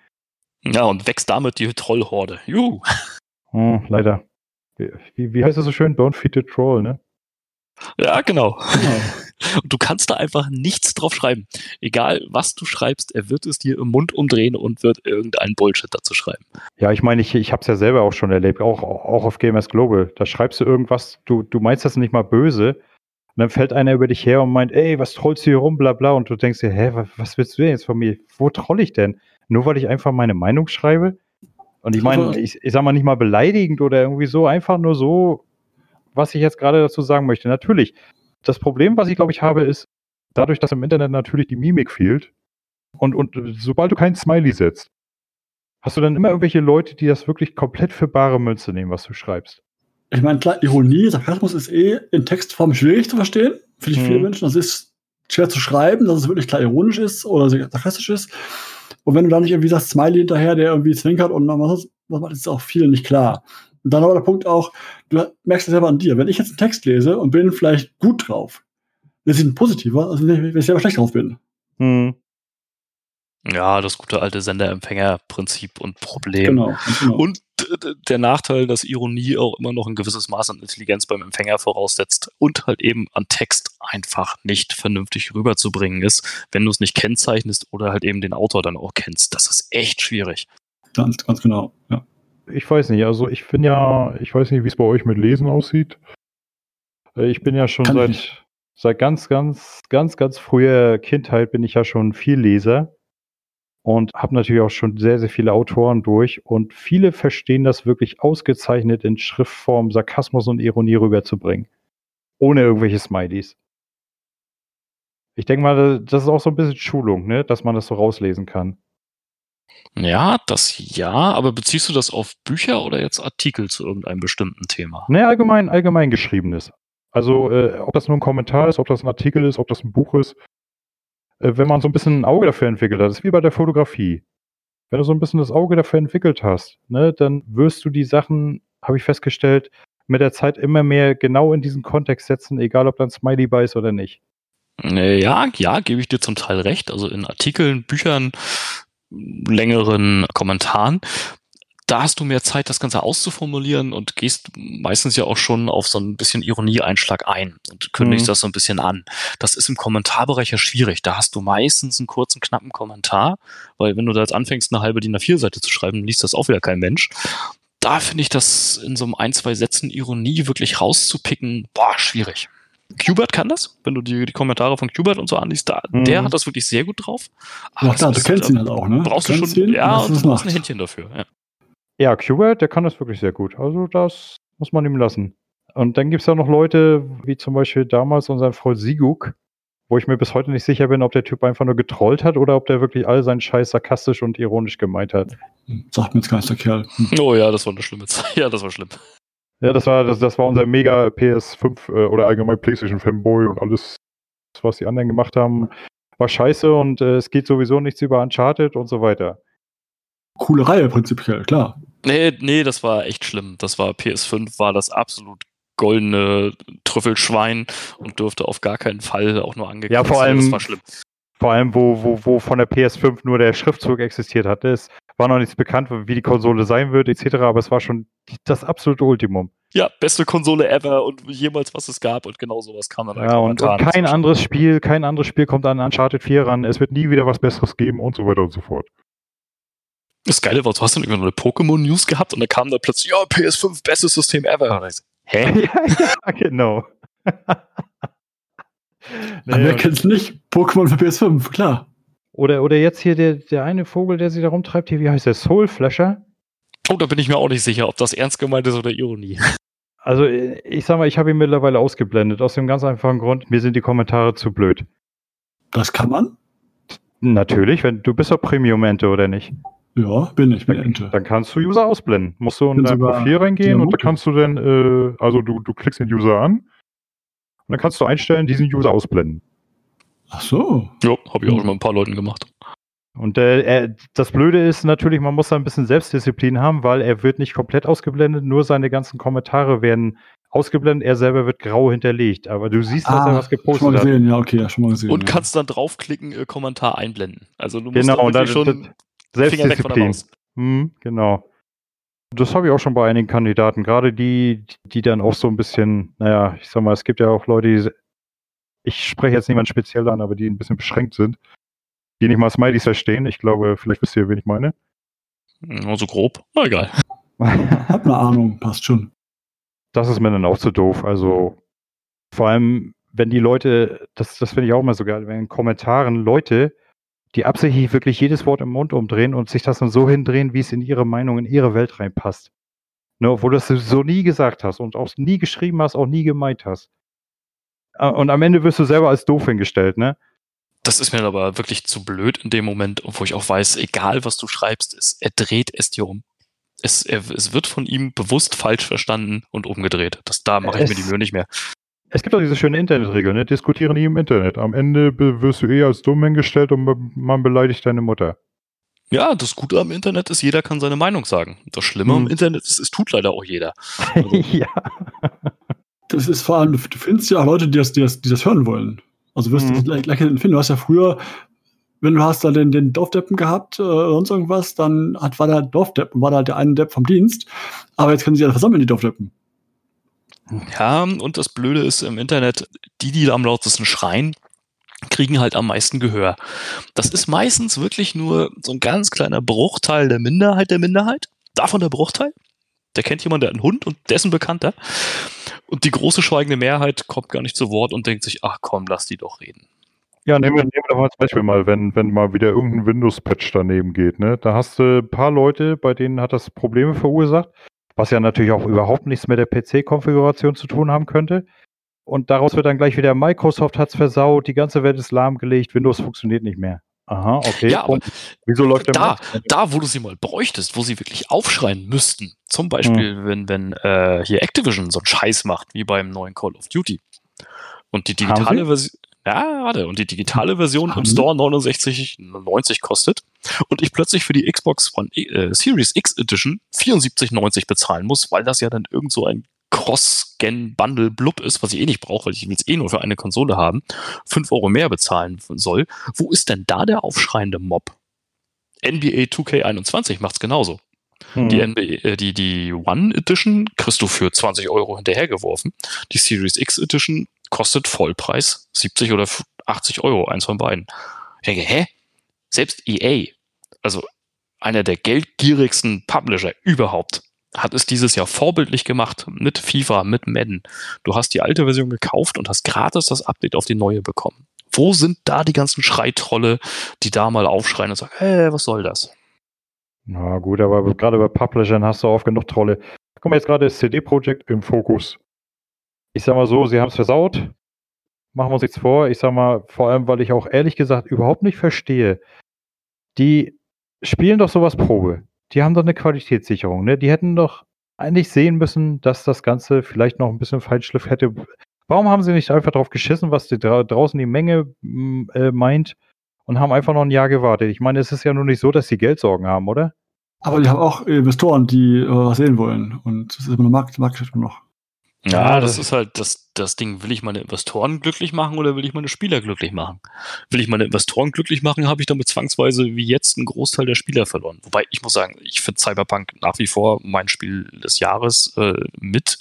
Ja, und wächst damit die Trollhorde. Juhu. Oh, leider. Wie, wie heißt das so schön? Don't feed the troll, ne? Ja, genau. genau. <laughs> Und du kannst da einfach nichts drauf schreiben. Egal, was du schreibst, er wird es dir im Mund umdrehen und wird irgendeinen Bullshit dazu schreiben. Ja, ich meine, ich, ich habe es ja selber auch schon erlebt, auch, auch auf Gamers Global. Da schreibst du irgendwas, du, du meinst das nicht mal böse. Und dann fällt einer über dich her und meint, ey, was trollst du hier rum, bla bla. Und du denkst dir, hä, was, was willst du denn jetzt von mir? Wo troll ich denn? Nur weil ich einfach meine Meinung schreibe. Und ich meine, ich, ich sag mal nicht mal beleidigend oder irgendwie so, einfach nur so, was ich jetzt gerade dazu sagen möchte. Natürlich, das Problem, was ich glaube ich habe, ist, dadurch, dass im Internet natürlich die Mimik fehlt und, und sobald du kein Smiley setzt, hast du dann immer irgendwelche Leute, die das wirklich komplett für bare Münze nehmen, was du schreibst. Ich meine, klar, Ironie, Sarkasmus ist eh in Textform schwierig zu verstehen. Für die hm. viele Menschen. Das ist schwer zu schreiben, dass es wirklich klar ironisch ist oder sarkastisch ist. Und wenn du da nicht irgendwie sagst, Smiley hinterher, der irgendwie zwinkert und was, was macht, ist auch viel nicht klar. Und dann aber der Punkt auch, du merkst es selber an dir. Wenn ich jetzt einen Text lese und bin vielleicht gut drauf, das ist ein positiver, als wenn ich selber schlecht drauf bin. Hm. Ja, das gute alte Sender-Empfänger-Prinzip und Problem. Genau, genau. Und der Nachteil, dass Ironie auch immer noch ein gewisses Maß an Intelligenz beim Empfänger voraussetzt und halt eben an Text einfach nicht vernünftig rüberzubringen ist, wenn du es nicht kennzeichnest oder halt eben den Autor dann auch kennst. Das ist echt schwierig. Ganz, ganz genau, ja. Ich weiß nicht, also ich bin ja, ich weiß nicht, wie es bei euch mit Lesen aussieht. Äh, ich bin ja schon Kann seit, seit ganz, ganz, ganz, ganz früher Kindheit bin ich ja schon viel Leser und habe natürlich auch schon sehr, sehr viele Autoren durch und viele verstehen das wirklich ausgezeichnet in Schriftform Sarkasmus und Ironie rüberzubringen. Ohne irgendwelche Smileys. Ich denke mal, das ist auch so ein bisschen Schulung, ne? dass man das so rauslesen kann. Ja, das ja, aber beziehst du das auf Bücher oder jetzt Artikel zu irgendeinem bestimmten Thema? Ne, allgemein, allgemein geschriebenes. Also, äh, ob das nur ein Kommentar ist, ob das ein Artikel ist, ob das ein Buch ist, wenn man so ein bisschen ein Auge dafür entwickelt hat, das ist wie bei der Fotografie. Wenn du so ein bisschen das Auge dafür entwickelt hast, ne, dann wirst du die Sachen, habe ich festgestellt, mit der Zeit immer mehr genau in diesen Kontext setzen, egal ob dann Smiley bei ist oder nicht. Ja, ja, gebe ich dir zum Teil recht. Also in Artikeln, Büchern, längeren Kommentaren da hast du mehr Zeit, das Ganze auszuformulieren und gehst meistens ja auch schon auf so ein bisschen Ironie-Einschlag ein und kündigst mhm. das so ein bisschen an. Das ist im Kommentarbereich ja schwierig. Da hast du meistens einen kurzen, knappen Kommentar, weil wenn du da jetzt anfängst, eine halbe DIN A4-Seite zu schreiben, liest das auch wieder kein Mensch. Da finde ich das in so einem ein, zwei Sätzen Ironie wirklich rauszupicken, boah, schwierig. Qbert kann das, wenn du die, die Kommentare von Qbert und so anliest, da, mhm. der hat das wirklich sehr gut drauf. Aber Ach, da, du kennst ihn halt auch, ne? Brauchst du, du schon, ihn, ja, und du brauchst ein Händchen dafür, ja. Ja, Qbert, der kann das wirklich sehr gut. Also das muss man ihm lassen. Und dann gibt es ja noch Leute, wie zum Beispiel damals unser Freund Siguk, wo ich mir bis heute nicht sicher bin, ob der Typ einfach nur getrollt hat oder ob der wirklich all seinen Scheiß sarkastisch und ironisch gemeint hat. Sagt mir jetzt gar nicht der Kerl. <laughs> Oh ja, das war eine schlimme Zeit. Ja, das war schlimm. Ja, das war, das, das war unser mega PS5 äh, oder allgemein PlayStation Fanboy und alles, was die anderen gemacht haben, war scheiße und äh, es geht sowieso nichts über Uncharted und so weiter. Coole Reihe prinzipiell, klar. Nee, nee, das war echt schlimm. Das war PS5, war das absolut goldene Trüffelschwein und dürfte auf gar keinen Fall auch nur angekündigt ja, vor allem, Das war schlimm. Vor allem, wo, wo, wo von der PS5 nur der Schriftzug existiert hat. Es war noch nichts bekannt, wie die Konsole sein wird, etc., aber es war schon das absolute Ultimum. Ja, beste Konsole ever und jemals, was es gab und genau sowas kam dann Ja, und, und kein anderes Spiel, kein anderes Spiel kommt an Uncharted 4 ran. Es wird nie wieder was Besseres geben und so weiter und so fort. Das Geile war, du hast dann irgendwann eine Pokémon-News gehabt und dann kam da plötzlich, ja, PS5, bestes System ever. So, Hä? <laughs> ja, ja, genau. <laughs> nee, wer kennt's nicht? Pokémon für PS5, klar. Oder, oder jetzt hier der, der eine Vogel, der sich da rumtreibt, hier, wie heißt der? Soulflasher? Oh, da bin ich mir auch nicht sicher, ob das ernst gemeint ist oder Ironie. <laughs> Also, ich sag mal, ich habe ihn mittlerweile ausgeblendet. Aus dem ganz einfachen Grund, mir sind die Kommentare zu blöd. Das kann man? Natürlich, wenn du bist doch Premium-Ente, oder nicht? Ja, bin ich, bin dann, Ente. Dann kannst du User ausblenden. Musst du in dein Profil reingehen und dann kannst du dann, äh, also du, du klickst den User an und dann kannst du einstellen, diesen User ausblenden. Ach so. Ja, habe ich auch schon mal ein paar Leuten gemacht. Und äh, das Blöde ist natürlich, man muss da ein bisschen Selbstdisziplin haben, weil er wird nicht komplett ausgeblendet, nur seine ganzen Kommentare werden ausgeblendet, er selber wird grau hinterlegt. Aber du siehst, dass ah, er was gepostet schon mal gesehen, hat. Ja, okay, ja, schon mal gesehen. Und ja. kannst dann draufklicken, äh, Kommentar einblenden. Also du musst genau, und dann, schon Selbstdisziplin. Hm, genau. Das habe ich auch schon bei einigen Kandidaten, gerade die, die dann auch so ein bisschen, naja, ich sag mal, es gibt ja auch Leute, die, ich spreche jetzt niemand speziell an, aber die ein bisschen beschränkt sind, die nicht mal Smileys verstehen. Ich glaube, vielleicht wisst ihr, wen ich meine. Nur so grob, na egal. <laughs> Hab eine Ahnung, passt schon. Das ist mir dann auch zu doof. Also vor allem, wenn die Leute, das, das finde ich auch immer so geil, wenn in Kommentaren Leute die absichtlich wirklich jedes Wort im Mund umdrehen und sich das dann so hindrehen, wie es in ihre Meinung, in ihre Welt reinpasst. Ne, obwohl du das so nie gesagt hast und auch nie geschrieben hast, auch nie gemeint hast. Und am Ende wirst du selber als doof hingestellt, ne? Das ist mir aber wirklich zu blöd in dem Moment, wo ich auch weiß, egal was du schreibst, es, er dreht es dir um. Es, er, es wird von ihm bewusst falsch verstanden und umgedreht. Das, da mache ich mir die Mühe nicht mehr. Es gibt auch diese schöne Internetregel, ne? Diskutiere nie im Internet. Am Ende wirst du eh als dumm hingestellt und man beleidigt deine Mutter. Ja, das Gute am Internet ist, jeder kann seine Meinung sagen. Das Schlimme hm. am Internet ist, es tut leider auch jeder. Also, <laughs> ja. Das ist vor allem, du findest ja auch Leute, die das, die das, die das hören wollen. Also wirst mhm. du gleich finden. Du hast ja früher, wenn du hast da den, den Dorfdeppen gehabt äh, oder sonst irgendwas, dann hat, war der Dorfdeppen, war da der eine Depp vom Dienst. Aber jetzt können sie ja versammeln, die Dorfdeppen. Ja, und das Blöde ist im Internet, die, die am lautesten schreien, kriegen halt am meisten Gehör. Das ist meistens wirklich nur so ein ganz kleiner Bruchteil der Minderheit der Minderheit. Davon der Bruchteil. Der kennt jemand, der hat einen Hund und dessen Bekannter. Und die große schweigende Mehrheit kommt gar nicht zu Wort und denkt sich, ach komm, lass die doch reden. Ja, nehmen wir, nehmen wir doch mal als Beispiel mal, wenn, wenn mal wieder irgendein Windows-Patch daneben geht. Ne? Da hast du ein paar Leute, bei denen hat das Probleme verursacht was ja natürlich auch überhaupt nichts mit der PC-Konfiguration zu tun haben könnte. Und daraus wird dann gleich wieder Microsoft hat es versaut, die ganze Welt ist lahmgelegt, Windows funktioniert nicht mehr. Aha, okay. Ja, aber wieso läuft der da, da, wo du sie mal bräuchtest, wo sie wirklich aufschreien müssten, zum Beispiel, hm. wenn, wenn äh, hier Activision so einen Scheiß macht, wie beim neuen Call of Duty. Und die digitale Version. Ja, warte, und die digitale Version im Store 69,90 kostet und ich plötzlich für die Xbox One äh, Series X Edition 74,90 bezahlen muss, weil das ja dann irgend so ein Cross-Gen-Bundle Blub ist, was ich eh nicht brauche, weil ich will es eh nur für eine Konsole haben, fünf Euro mehr bezahlen soll. Wo ist denn da der aufschreiende Mob? NBA 2K21 macht's genauso. Mhm. Die, NBA, äh, die, die One Edition kriegst du für 20 Euro hinterhergeworfen. Die Series X Edition kostet Vollpreis 70 oder 80 Euro, eins von beiden. Ich denke, hä? Selbst EA, also einer der geldgierigsten Publisher überhaupt, hat es dieses Jahr vorbildlich gemacht mit FIFA, mit Madden. Du hast die alte Version gekauft und hast gratis das Update auf die neue bekommen. Wo sind da die ganzen Schreitrolle, die da mal aufschreien und sagen, hey, was soll das? Na gut, aber gerade bei Publishern hast du oft genug Trolle. Guck mal, jetzt gerade das CD-Projekt im Fokus. Ich sag mal so, sie haben es versaut. Machen wir uns jetzt vor. Ich sag mal, vor allem, weil ich auch ehrlich gesagt überhaupt nicht verstehe. Die spielen doch sowas Probe die haben doch eine Qualitätssicherung, ne? Die hätten doch eigentlich sehen müssen, dass das Ganze vielleicht noch ein bisschen Feinschliff hätte. Warum haben sie nicht einfach drauf geschissen, was die dra draußen die Menge äh, meint und haben einfach noch ein Jahr gewartet? Ich meine, es ist ja nur nicht so, dass sie Geldsorgen haben, oder? Aber die haben auch Investoren, die äh, was sehen wollen. Und es ist immer eine Markt, Markt noch. Ja, das ist halt das, das Ding. Will ich meine Investoren glücklich machen oder will ich meine Spieler glücklich machen? Will ich meine Investoren glücklich machen, habe ich damit zwangsweise wie jetzt einen Großteil der Spieler verloren. Wobei ich muss sagen, ich finde Cyberpunk nach wie vor mein Spiel des Jahres äh, mit.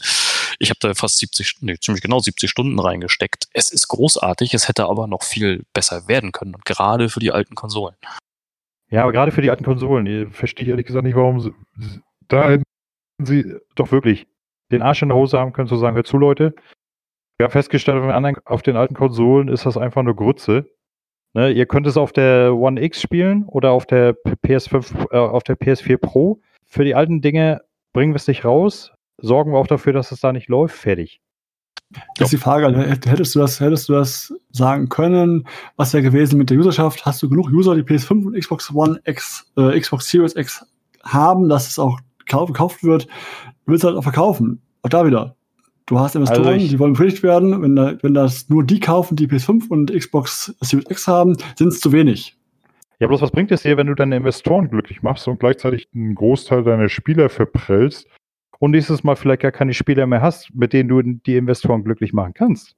Ich habe da fast 70, nee, ziemlich genau 70 Stunden reingesteckt. Es ist großartig, es hätte aber noch viel besser werden können. Und gerade für die alten Konsolen. Ja, aber gerade für die alten Konsolen, verstehe ich ehrlich gesagt nicht, warum sie, da hätten sie doch wirklich den Arsch in der Hose haben können, zu sagen, hör zu, Leute, wir haben festgestellt, auf den alten Konsolen ist das einfach nur Grütze. Ne, ihr könnt es auf der One X spielen oder auf der PS5, äh, auf der PS4 Pro. Für die alten Dinge bringen wir es nicht raus, sorgen wir auch dafür, dass es da nicht läuft, fertig. Das ist die Frage, also, hättest du das, hättest du das sagen können? Was wäre gewesen mit der Userschaft? Hast du genug User, die PS5 und Xbox One X, äh, Xbox Series X haben, dass es auch gekauft wird? Du willst halt auch verkaufen. Auch da wieder. Du hast Investoren, also die wollen befriedigt werden. Wenn, da, wenn das nur die kaufen, die PS5 und Xbox Series X haben, sind es zu wenig. Ja, bloß was bringt es dir, wenn du deine Investoren glücklich machst und gleichzeitig einen Großteil deiner Spieler verprellst und nächstes Mal vielleicht gar keine Spieler mehr hast, mit denen du die Investoren glücklich machen kannst?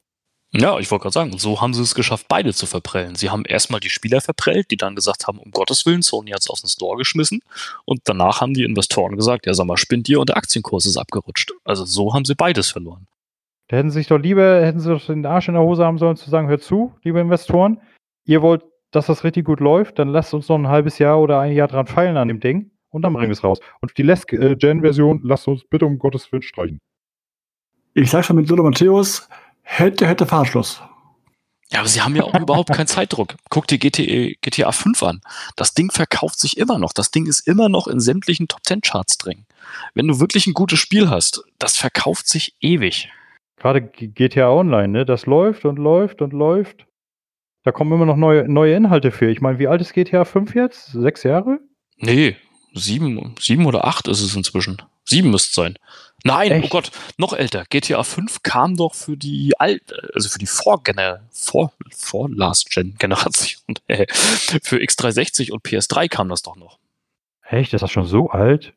Ja, ich wollte gerade sagen, so haben sie es geschafft, beide zu verprellen. Sie haben erstmal die Spieler verprellt, die dann gesagt haben, um Gottes Willen, Sony hat es aus dem Store geschmissen. Und danach haben die Investoren gesagt, ja, sag mal, spinnt ihr und der Aktienkurs ist abgerutscht. Also so haben sie beides verloren. Da hätten sie sich doch lieber, hätten sie doch den Arsch in der Hose haben sollen, zu sagen, hört zu, liebe Investoren, ihr wollt, dass das richtig gut läuft, dann lasst uns noch ein halbes Jahr oder ein Jahr dran feilen an dem Ding und dann bringen wir es raus. Und die Last-Gen-Version lasst uns bitte um Gottes Willen streichen. Ich sag schon mit Lothar Matthäus, Hätte, hätte Fahrschluss. Ja, aber sie haben ja auch <laughs> überhaupt keinen Zeitdruck. Guck dir GTA, GTA 5 an. Das Ding verkauft sich immer noch. Das Ding ist immer noch in sämtlichen Top 10 Charts drin. Wenn du wirklich ein gutes Spiel hast, das verkauft sich ewig. Gerade GTA Online, ne? Das läuft und läuft und läuft. Da kommen immer noch neue, neue Inhalte für. Ich meine, wie alt ist GTA 5 jetzt? Sechs Jahre? Nee, sieben, sieben oder acht ist es inzwischen. Sieben müsste es sein. Nein, oh Echt? oh Gott, noch älter. GTA 5 kam doch für die alte, also für die Vorgener vor, vor Last Gen Generation. <laughs> Äh, für X360 und PS3 kam das doch noch. Echt, ist das schon so alt?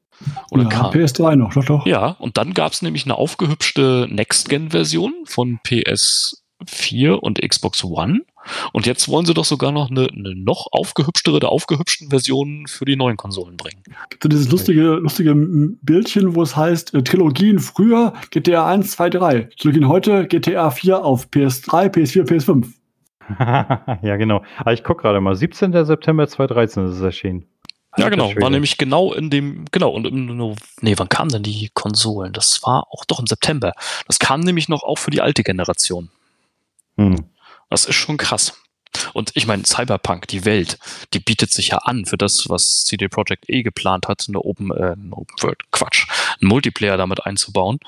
Oder ja, kam, PS3 noch, doch, doch. Ja, und dann gab es nämlich eine aufgehübschte Next-Gen-Version von PS4 und Xbox One. Und jetzt wollen sie doch sogar noch eine, eine noch aufgehübschtere der aufgehübschten Version für die neuen Konsolen bringen. Gibt es dieses lustige, lustige Bildchen, wo es heißt, äh, Trilogien früher GTA 1, 2, 3. Trilogien heute GTA 4 auf PS3, PS4, PS5. ja, genau. Aber ich gucke gerade mal. 17. September 2013 ist es erschienen. Ja, genau. War nämlich genau in dem, genau, und im, nee, wann kamen denn die Konsolen? Das war auch doch im September. Das kam nämlich noch auch für die alte Generation. Hm. Das ist schon krass. Und ich meine, Cyberpunk, die Welt, die bietet sich ja an für das, was CD Projekt eh geplant hat, eine Open, äh, Open World, Quatsch, einen Multiplayer damit einzubauen.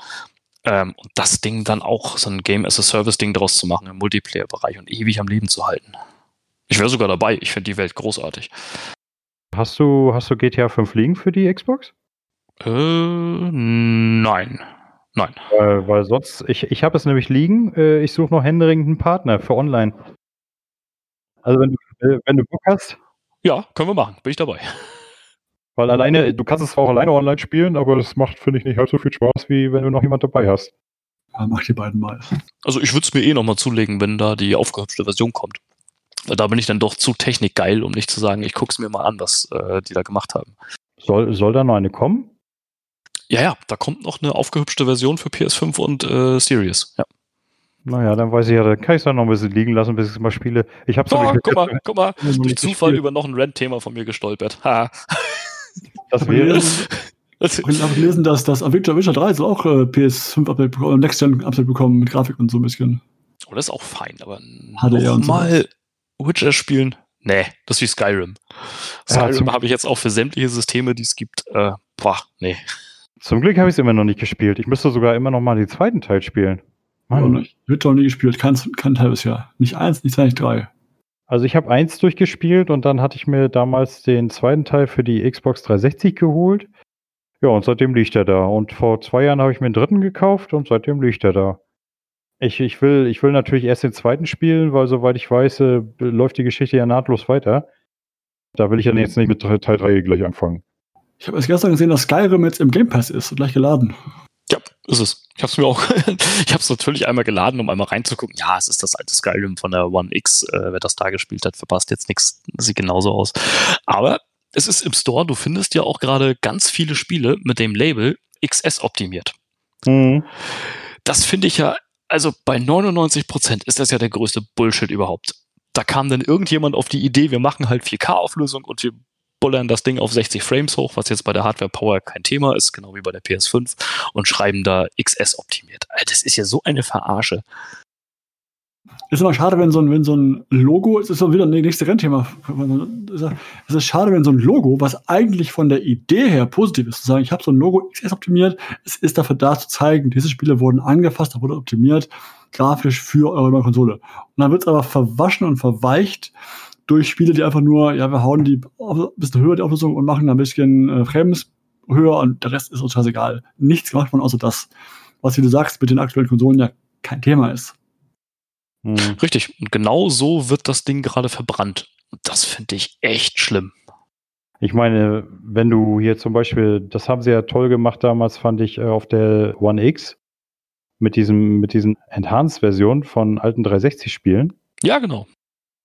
Ähm, und das Ding dann auch so ein Game as a Service Ding draus zu machen im Multiplayer-Bereich und ewig am Leben zu halten. Ich wäre sogar dabei. Ich finde die Welt großartig. Hast du, hast du GTA 5 liegen für die Xbox? Äh, nein. Nein. Weil, weil sonst, ich, ich habe es nämlich liegen, äh, ich suche noch händeringend einen Partner für online. Also wenn du, äh, wenn du Bock hast. Ja, können wir machen, bin ich dabei. Weil alleine, du kannst es zwar auch alleine online spielen, aber das macht, finde ich, nicht halb so viel Spaß, wie wenn du noch jemand dabei hast. Ja, mach die beiden mal. Also ich würde es mir eh nochmal zulegen, wenn da die aufgehübschte Version kommt. Weil da bin ich dann doch zu technikgeil, um nicht zu sagen, ich gucke es mir mal an, was äh, die da gemacht haben. Soll, soll da noch eine kommen? Ja, ja, da kommt noch eine aufgehübschte Version für PS5 und äh, Series. Ja. Naja, dann weiß ich ja, dann kann ich es dann noch ein bisschen liegen lassen, bis ich es mal spiele. Ich habe oh, guck mal, <laughs> guck mal, durch Zufall über noch ein Rent-Thema von mir gestolpert. Ha. Das wäre. Ich habe gelesen, dass das Witcher, Witcher 3 soll auch äh, PS5-Update bekommen, Next-Gen-Update bekommen mit Grafik und so ein bisschen. Oh, das ist auch fein, aber mal so. Witcher spielen, nee, das ist wie Skyrim. Skyrim ja, habe ich jetzt auch für sämtliche Systeme, die es gibt. Äh, boah, nee. Zum Glück habe ich es immer noch nicht gespielt. Ich müsste sogar immer noch mal den zweiten Teil spielen. Mann. nicht. Witcher nie gespielt, kein, kein Teil bisher. Nicht eins, nicht zwei, nicht drei. Also ich habe eins durchgespielt und dann hatte ich mir damals den zweiten Teil für die Xbox 360 geholt. Ja, und seitdem liegt er da. Und vor zwei Jahren habe ich mir den dritten gekauft und seitdem liegt er da. Ich, ich, will, ich will natürlich erst den zweiten spielen, weil soweit ich weiß, äh, läuft die Geschichte ja nahtlos weiter. Da will ich dann jetzt nicht mit Teil 3 gleich anfangen. Ich habe erst gestern gesehen, dass Skyrim jetzt im Game Pass ist und gleich geladen. Ja, ist es. Ich habe es mir auch, <laughs> ich habe es natürlich einmal geladen, um einmal reinzugucken. Ja, es ist das alte Skyrim von der One X. Äh, wer das da gespielt hat, verpasst jetzt nichts. Sieht genauso aus. Aber es ist im Store. Du findest ja auch gerade ganz viele Spiele mit dem Label XS optimiert. Mhm. Das finde ich ja, also bei 99 Prozent ist das ja der größte Bullshit überhaupt. Da kam dann irgendjemand auf die Idee, wir machen halt 4K-Auflösung und wir bullern das Ding auf 60 Frames hoch, was jetzt bei der Hardware Power kein Thema ist, genau wie bei der PS5, und schreiben da XS optimiert. Das ist ja so eine Verarsche. Ist immer schade, wenn so ein, wenn so ein Logo, es ist so wieder ein nächstes Rennthema. Es ist schade, wenn so ein Logo, was eigentlich von der Idee her positiv ist, zu sagen, ich habe so ein Logo XS optimiert, es ist dafür da zu zeigen, diese Spiele wurden angefasst, da wurde optimiert, grafisch für eure neue Konsole. Und dann wird es aber verwaschen und verweicht durch Spiele, die einfach nur, ja, wir hauen die ein bisschen höher, die Auflösung, und machen ein bisschen äh, Frames höher und der Rest ist uns scheißegal. Nichts gemacht von außer das, was, wie du sagst, mit den aktuellen Konsolen ja kein Thema ist. Hm. Richtig. Und genau so wird das Ding gerade verbrannt. Und das finde ich echt schlimm. Ich meine, wenn du hier zum Beispiel, das haben sie ja toll gemacht damals, fand ich, äh, auf der One X mit diesem, mit diesen Enhanced-Versionen von alten 360-Spielen. Ja, genau.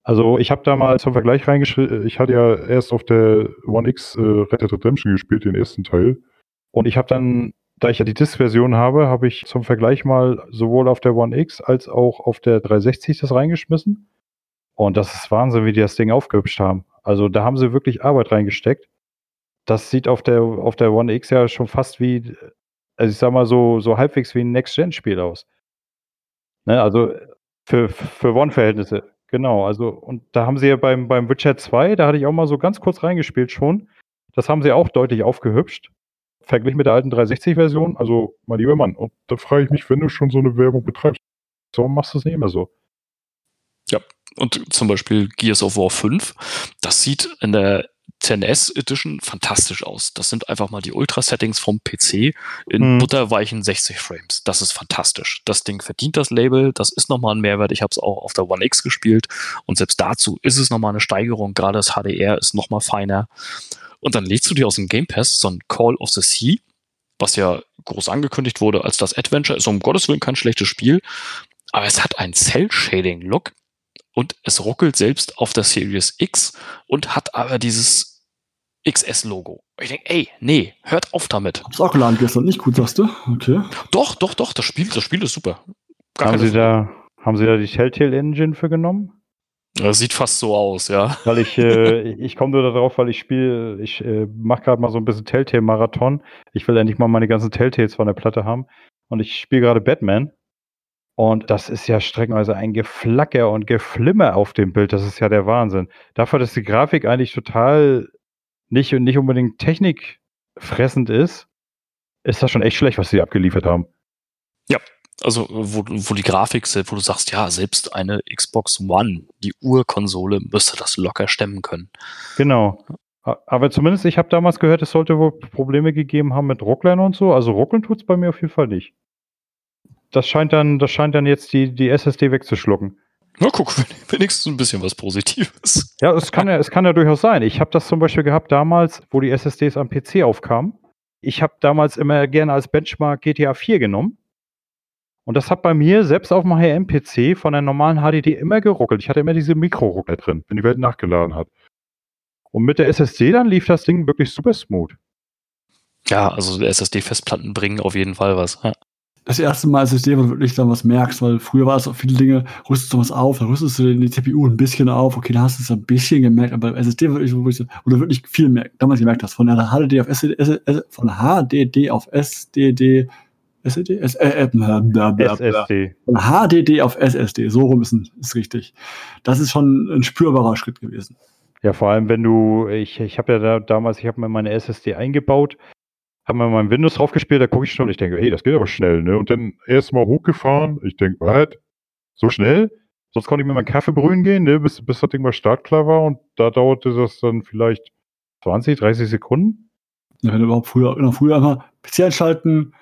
Also ich habe da mal zum Vergleich reingeschrieben, ich hatte ja erst auf der One X äh, Red Dead Redemption gespielt, den ersten Teil. Und ich habe dann, da ich ja die Disk-Version habe, habe ich zum Vergleich mal sowohl auf der One X als auch auf der 360 das reingeschmissen. Und das ist Wahnsinn, wie die das Ding aufgehübscht haben. Also da haben sie wirklich Arbeit reingesteckt. Das sieht auf der, auf der One X ja schon fast wie, also ich sag mal so, so halbwegs wie ein Next-Gen-Spiel aus. Ne, also für, für One-Verhältnisse. Genau, also und da haben sie ja beim, beim Witcher 2, da hatte ich auch mal so ganz kurz reingespielt schon. Das haben sie auch deutlich aufgehübscht. Verglichen mit der alten 360-Version. Also, mein lieber Mann, und da frage ich mich, wenn du schon so eine Werbung betreibst, warum machst du es nicht immer so? Ja, und zum Beispiel Gears of War 5, das sieht in der 10S Edition fantastisch aus. Das sind einfach mal die Ultra-Settings vom PC in hm. butterweichen 60 Frames. Das ist fantastisch. Das Ding verdient das Label. Das ist nochmal ein Mehrwert. Ich habe es auch auf der One X gespielt und selbst dazu ist es nochmal eine Steigerung. Gerade das HDR ist nochmal feiner. Und dann lädst du dir aus dem Game Pass so ein Call of the Sea, was ja groß angekündigt wurde als das Adventure. Ist um Gottes Willen kein schlechtes Spiel. Aber es hat einen Cell-Shading-Look und es ruckelt selbst auf der Series X und hat aber dieses XS-Logo. Ich denke, ey, nee, hört auf damit. Hab's auch geladen gestern, nicht gut, sagst du? Okay. Doch, doch, doch, das Spiel, das Spiel ist super. Gar haben Sie, da, haben Sie da die Telltale Engine für genommen? Das sieht fast so aus, ja. Weil ich, äh, <laughs> ich komme nur darauf, weil ich spiele, ich äh, mache gerade mal so ein bisschen Telltale-Marathon. Ich will endlich mal meine ganzen Telltales von der Platte haben. Und ich spiele gerade Batman. Und das ist ja streckenweise ein Geflacker und Geflimmer auf dem Bild. Das ist ja der Wahnsinn. Dafür, dass die Grafik eigentlich total nicht, nicht unbedingt technikfressend ist, ist das schon echt schlecht, was sie abgeliefert haben. Ja, also wo, wo die Grafik, wo du sagst, ja, selbst eine Xbox One, die Urkonsole, müsste das locker stemmen können. Genau. Aber zumindest, ich habe damals gehört, es sollte wohl Probleme gegeben haben mit Rucklern und so. Also ruckeln tut es bei mir auf jeden Fall nicht. Das scheint dann, das scheint dann jetzt die, die SSD wegzuschlucken. Na guck, wenigstens ein bisschen was Positives. Ja, es kann ja, es kann ja durchaus sein. Ich habe das zum Beispiel gehabt damals, wo die SSDs am PC aufkamen. Ich habe damals immer gerne als Benchmark GTA 4 genommen. Und das hat bei mir selbst auf dem HM-PC von der normalen HDD immer geruckelt. Ich hatte immer diese Mikroruckler drin, wenn die Welt nachgeladen hat. Und mit der SSD dann lief das Ding wirklich super smooth. Ja, also SSD-Festplatten bringen auf jeden Fall was. Ja. Das erste Mal SSD, wo du wirklich dann was merkst, weil früher war es auch viele Dinge, rüstest du was auf, dann rüstest du die CPU ein bisschen auf, okay, dann hast du es ein bisschen gemerkt, aber SSD wirklich, wo du wirklich viel merkt, damals gemerkt hast, von der HDD auf SSD, von HDD auf SDD, SSD? S äh, SSD. Von HDD auf SSD, so rum ist, ist richtig. Das ist schon ein spürbarer Schritt gewesen. Ja, vor allem, wenn du, ich, ich habe ja da, damals, ich habe mir meine SSD eingebaut, habe mir mein Windows draufgespielt, da gucke ich schon und ich denke, hey, das geht aber schnell, ne? Und dann erstmal hochgefahren, ich denke, was? So schnell? Sonst konnte ich mir meinen Kaffee brühen gehen, ne? Bis, bis das Ding mal startklar war und da dauerte das dann vielleicht 20, 30 Sekunden. Ja, wenn überhaupt früher, genau, früher einfach PC einschalten,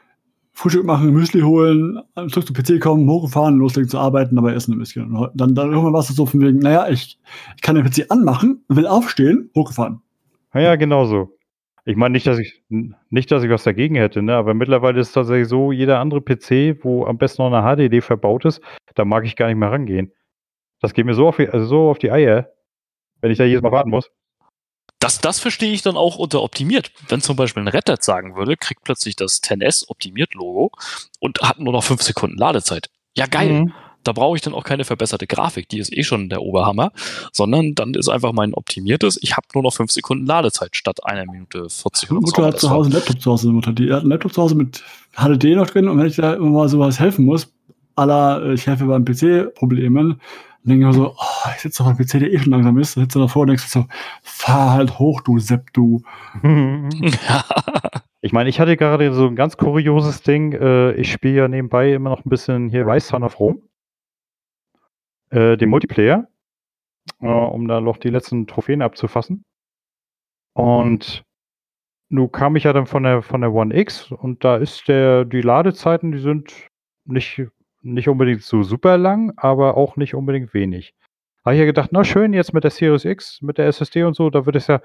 Frühstück machen, Müsli holen, zurück zum PC kommen, hochgefahren, loslegen zu arbeiten, dabei essen ein bisschen. Und dann, dann irgendwann war es so von wegen, naja, ich, ich kann den PC anmachen, will aufstehen, hochgefahren. Ja, ja, genau so. Ich meine nicht, dass ich nicht, dass ich was dagegen hätte, ne? Aber mittlerweile ist es tatsächlich so, jeder andere PC, wo am besten noch eine HDD verbaut ist, da mag ich gar nicht mehr rangehen. Das geht mir so auf die, also so auf die Eier, wenn ich da jedes Mal warten muss. Das, das verstehe ich dann auch unter optimiert. Wenn zum Beispiel ein Red sagen würde, kriegt plötzlich das 10S optimiert Logo und hat nur noch fünf Sekunden Ladezeit. Ja, geil. Mhm. Da brauche ich dann auch keine verbesserte Grafik, die ist eh schon der Oberhammer, sondern dann ist einfach mein optimiertes, ich habe nur noch fünf Sekunden Ladezeit statt einer Minute 40 Meine Mutter hat zu Hause einen Laptop zu Hause. Mutter. Die hat einen Laptop zu Hause mit HDD noch drin und wenn ich da immer mal sowas helfen muss, aller ich helfe beim PC-Problemen, dann denke ich mir so, oh, ich sitze auf einem PC, der eh schon langsam ist, dann sitze davor und denkst so, fahr halt hoch, du Sepp, du. <laughs> Ich meine, ich hatte gerade so ein ganz kurioses Ding. Äh, ich spiele ja nebenbei immer noch ein bisschen hier Rise Son of Rome. Äh, den Multiplayer. Äh, um da noch die letzten Trophäen abzufassen. Und nun kam ich ja dann von der, von der One X und da ist der, die Ladezeiten, die sind nicht nicht unbedingt so super lang, aber auch nicht unbedingt wenig. Habe ich ja gedacht, na schön, jetzt mit der Series X, mit der SSD und so, da wird es ja,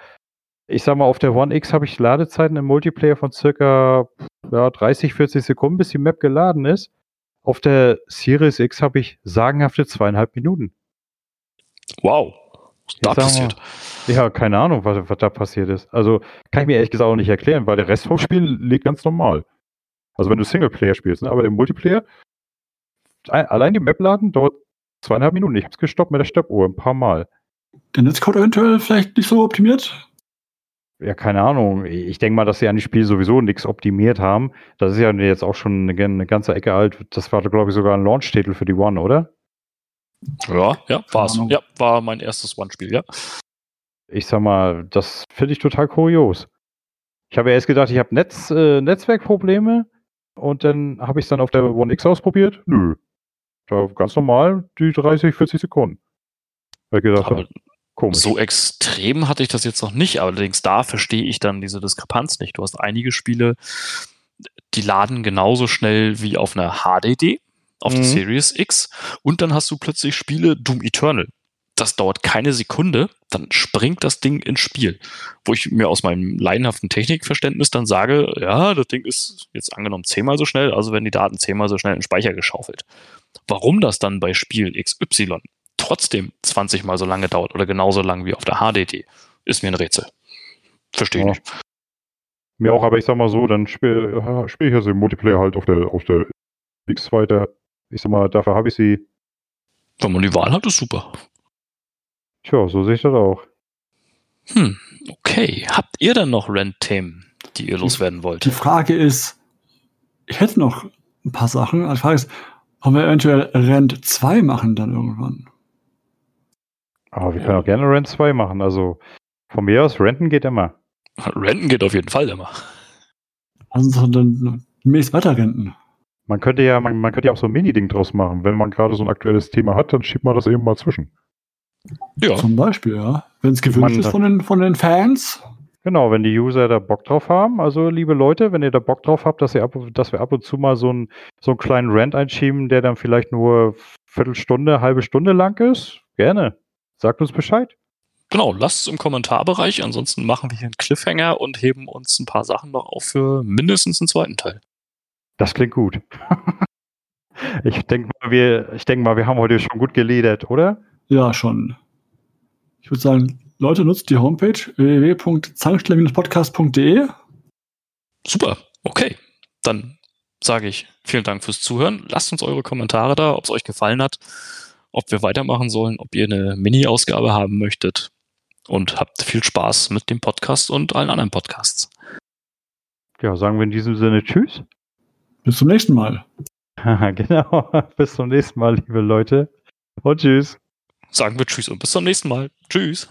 ich sag mal, auf der One X habe ich Ladezeiten im Multiplayer von circa ja, 30, 40 Sekunden, bis die Map geladen ist. Auf der Series X habe ich sagenhafte zweieinhalb Minuten. Wow. Was da passiert? Mal, ja, keine Ahnung, was, was da passiert ist. Also kann ich mir ehrlich gesagt auch nicht erklären, weil der Rest vom Spiel liegt ganz normal. Also wenn du Singleplayer spielst, ne? aber im Multiplayer allein die Map laden dauert zweieinhalb Minuten. Ich habe es gestoppt mit der Stoppuhr ein paar Mal. Der Netzcode eventuell vielleicht nicht so optimiert? Ja, keine Ahnung. Ich denke mal, dass sie an dem Spiel sowieso nichts optimiert haben. Das ist ja jetzt auch schon eine, eine ganze Ecke alt. Das war, glaube ich, sogar ein Launch-Titel für die One, oder? Ja, ja, war es. Ja, war mein erstes One-Spiel, ja. Ich sag mal, das finde ich total kurios. Ich habe erst gedacht, ich habe Netz, äh, Netzwerkprobleme und dann habe ich es dann auf der One X ausprobiert. Nö, da ganz normal die 30, 40 Sekunden. Weil ich gedacht habe, komisch. So extrem hatte ich das jetzt noch nicht, allerdings da verstehe ich dann diese Diskrepanz nicht. Du hast einige Spiele, die laden genauso schnell wie auf einer HDD, auf mhm. der Series X, und dann hast du plötzlich Spiele Doom Eternal. Das dauert keine Sekunde, dann springt das Ding ins Spiel. Wo ich mir aus meinem leidenhaften Technikverständnis dann sage, ja, das Ding ist jetzt angenommen zehnmal so schnell, also werden die Daten zehnmal so schnell in den Speicher geschaufelt. Warum das dann bei Spiel XY trotzdem 20 mal so lange dauert oder genauso lang wie auf der HDD, ist mir ein Rätsel. Verstehe ich ja. nicht. Mir auch, aber ich sag mal so, dann spiele spiel ich also im Multiplayer halt auf der, auf der X weiter. Ich sag mal, dafür habe ich sie. Wenn man die Wahl hat, ist super. Tja, so sehe ich das auch. Hm, okay. Habt ihr denn noch Rent-Themen, die ihr loswerden wollt? Die Frage ist, ich hätte noch ein paar Sachen. Die Frage ist, wollen wir eventuell Rent 2 machen dann irgendwann? Aber wir können auch gerne Rent 2 machen. Also von mir aus, Renten geht immer. Renten geht auf jeden Fall immer. Also dann demnächst weiter renten. Man könnte ja, man, man könnte ja auch so ein Mini-Ding draus machen. Wenn man gerade so ein aktuelles Thema hat, dann schiebt man das eben mal zwischen. Ja. Zum Beispiel, ja. Wenn es gewünscht ist von den, von den Fans. Genau, wenn die User da Bock drauf haben. Also, liebe Leute, wenn ihr da Bock drauf habt, dass, ihr ab, dass wir ab und zu mal so, ein, so einen kleinen Rant einschieben, der dann vielleicht nur Viertelstunde, halbe Stunde lang ist, gerne. Sagt uns Bescheid. Genau, lasst es im Kommentarbereich. Ansonsten machen wir hier einen Cliffhanger und heben uns ein paar Sachen noch auf für mindestens einen zweiten Teil. Das klingt gut. <laughs> Ich denke mal, wir, ich denke mal, wir haben heute schon gut geledert, oder? Ja, schon. Ich würde sagen, Leute, nutzt die Homepage www.zankstelle-podcast.de. Super, okay. Dann sage ich vielen Dank fürs Zuhören. Lasst uns eure Kommentare da, ob es euch gefallen hat, ob wir weitermachen sollen, ob ihr eine Mini-Ausgabe haben möchtet. Und habt viel Spaß mit dem Podcast und allen anderen Podcasts. Ja, sagen wir in diesem Sinne Tschüss. Bis zum nächsten Mal. <laughs> genau. <laughs> Bis zum nächsten Mal, liebe Leute. Und Tschüss. Sagen wir Tschüss und bis zum nächsten Mal. Tschüss.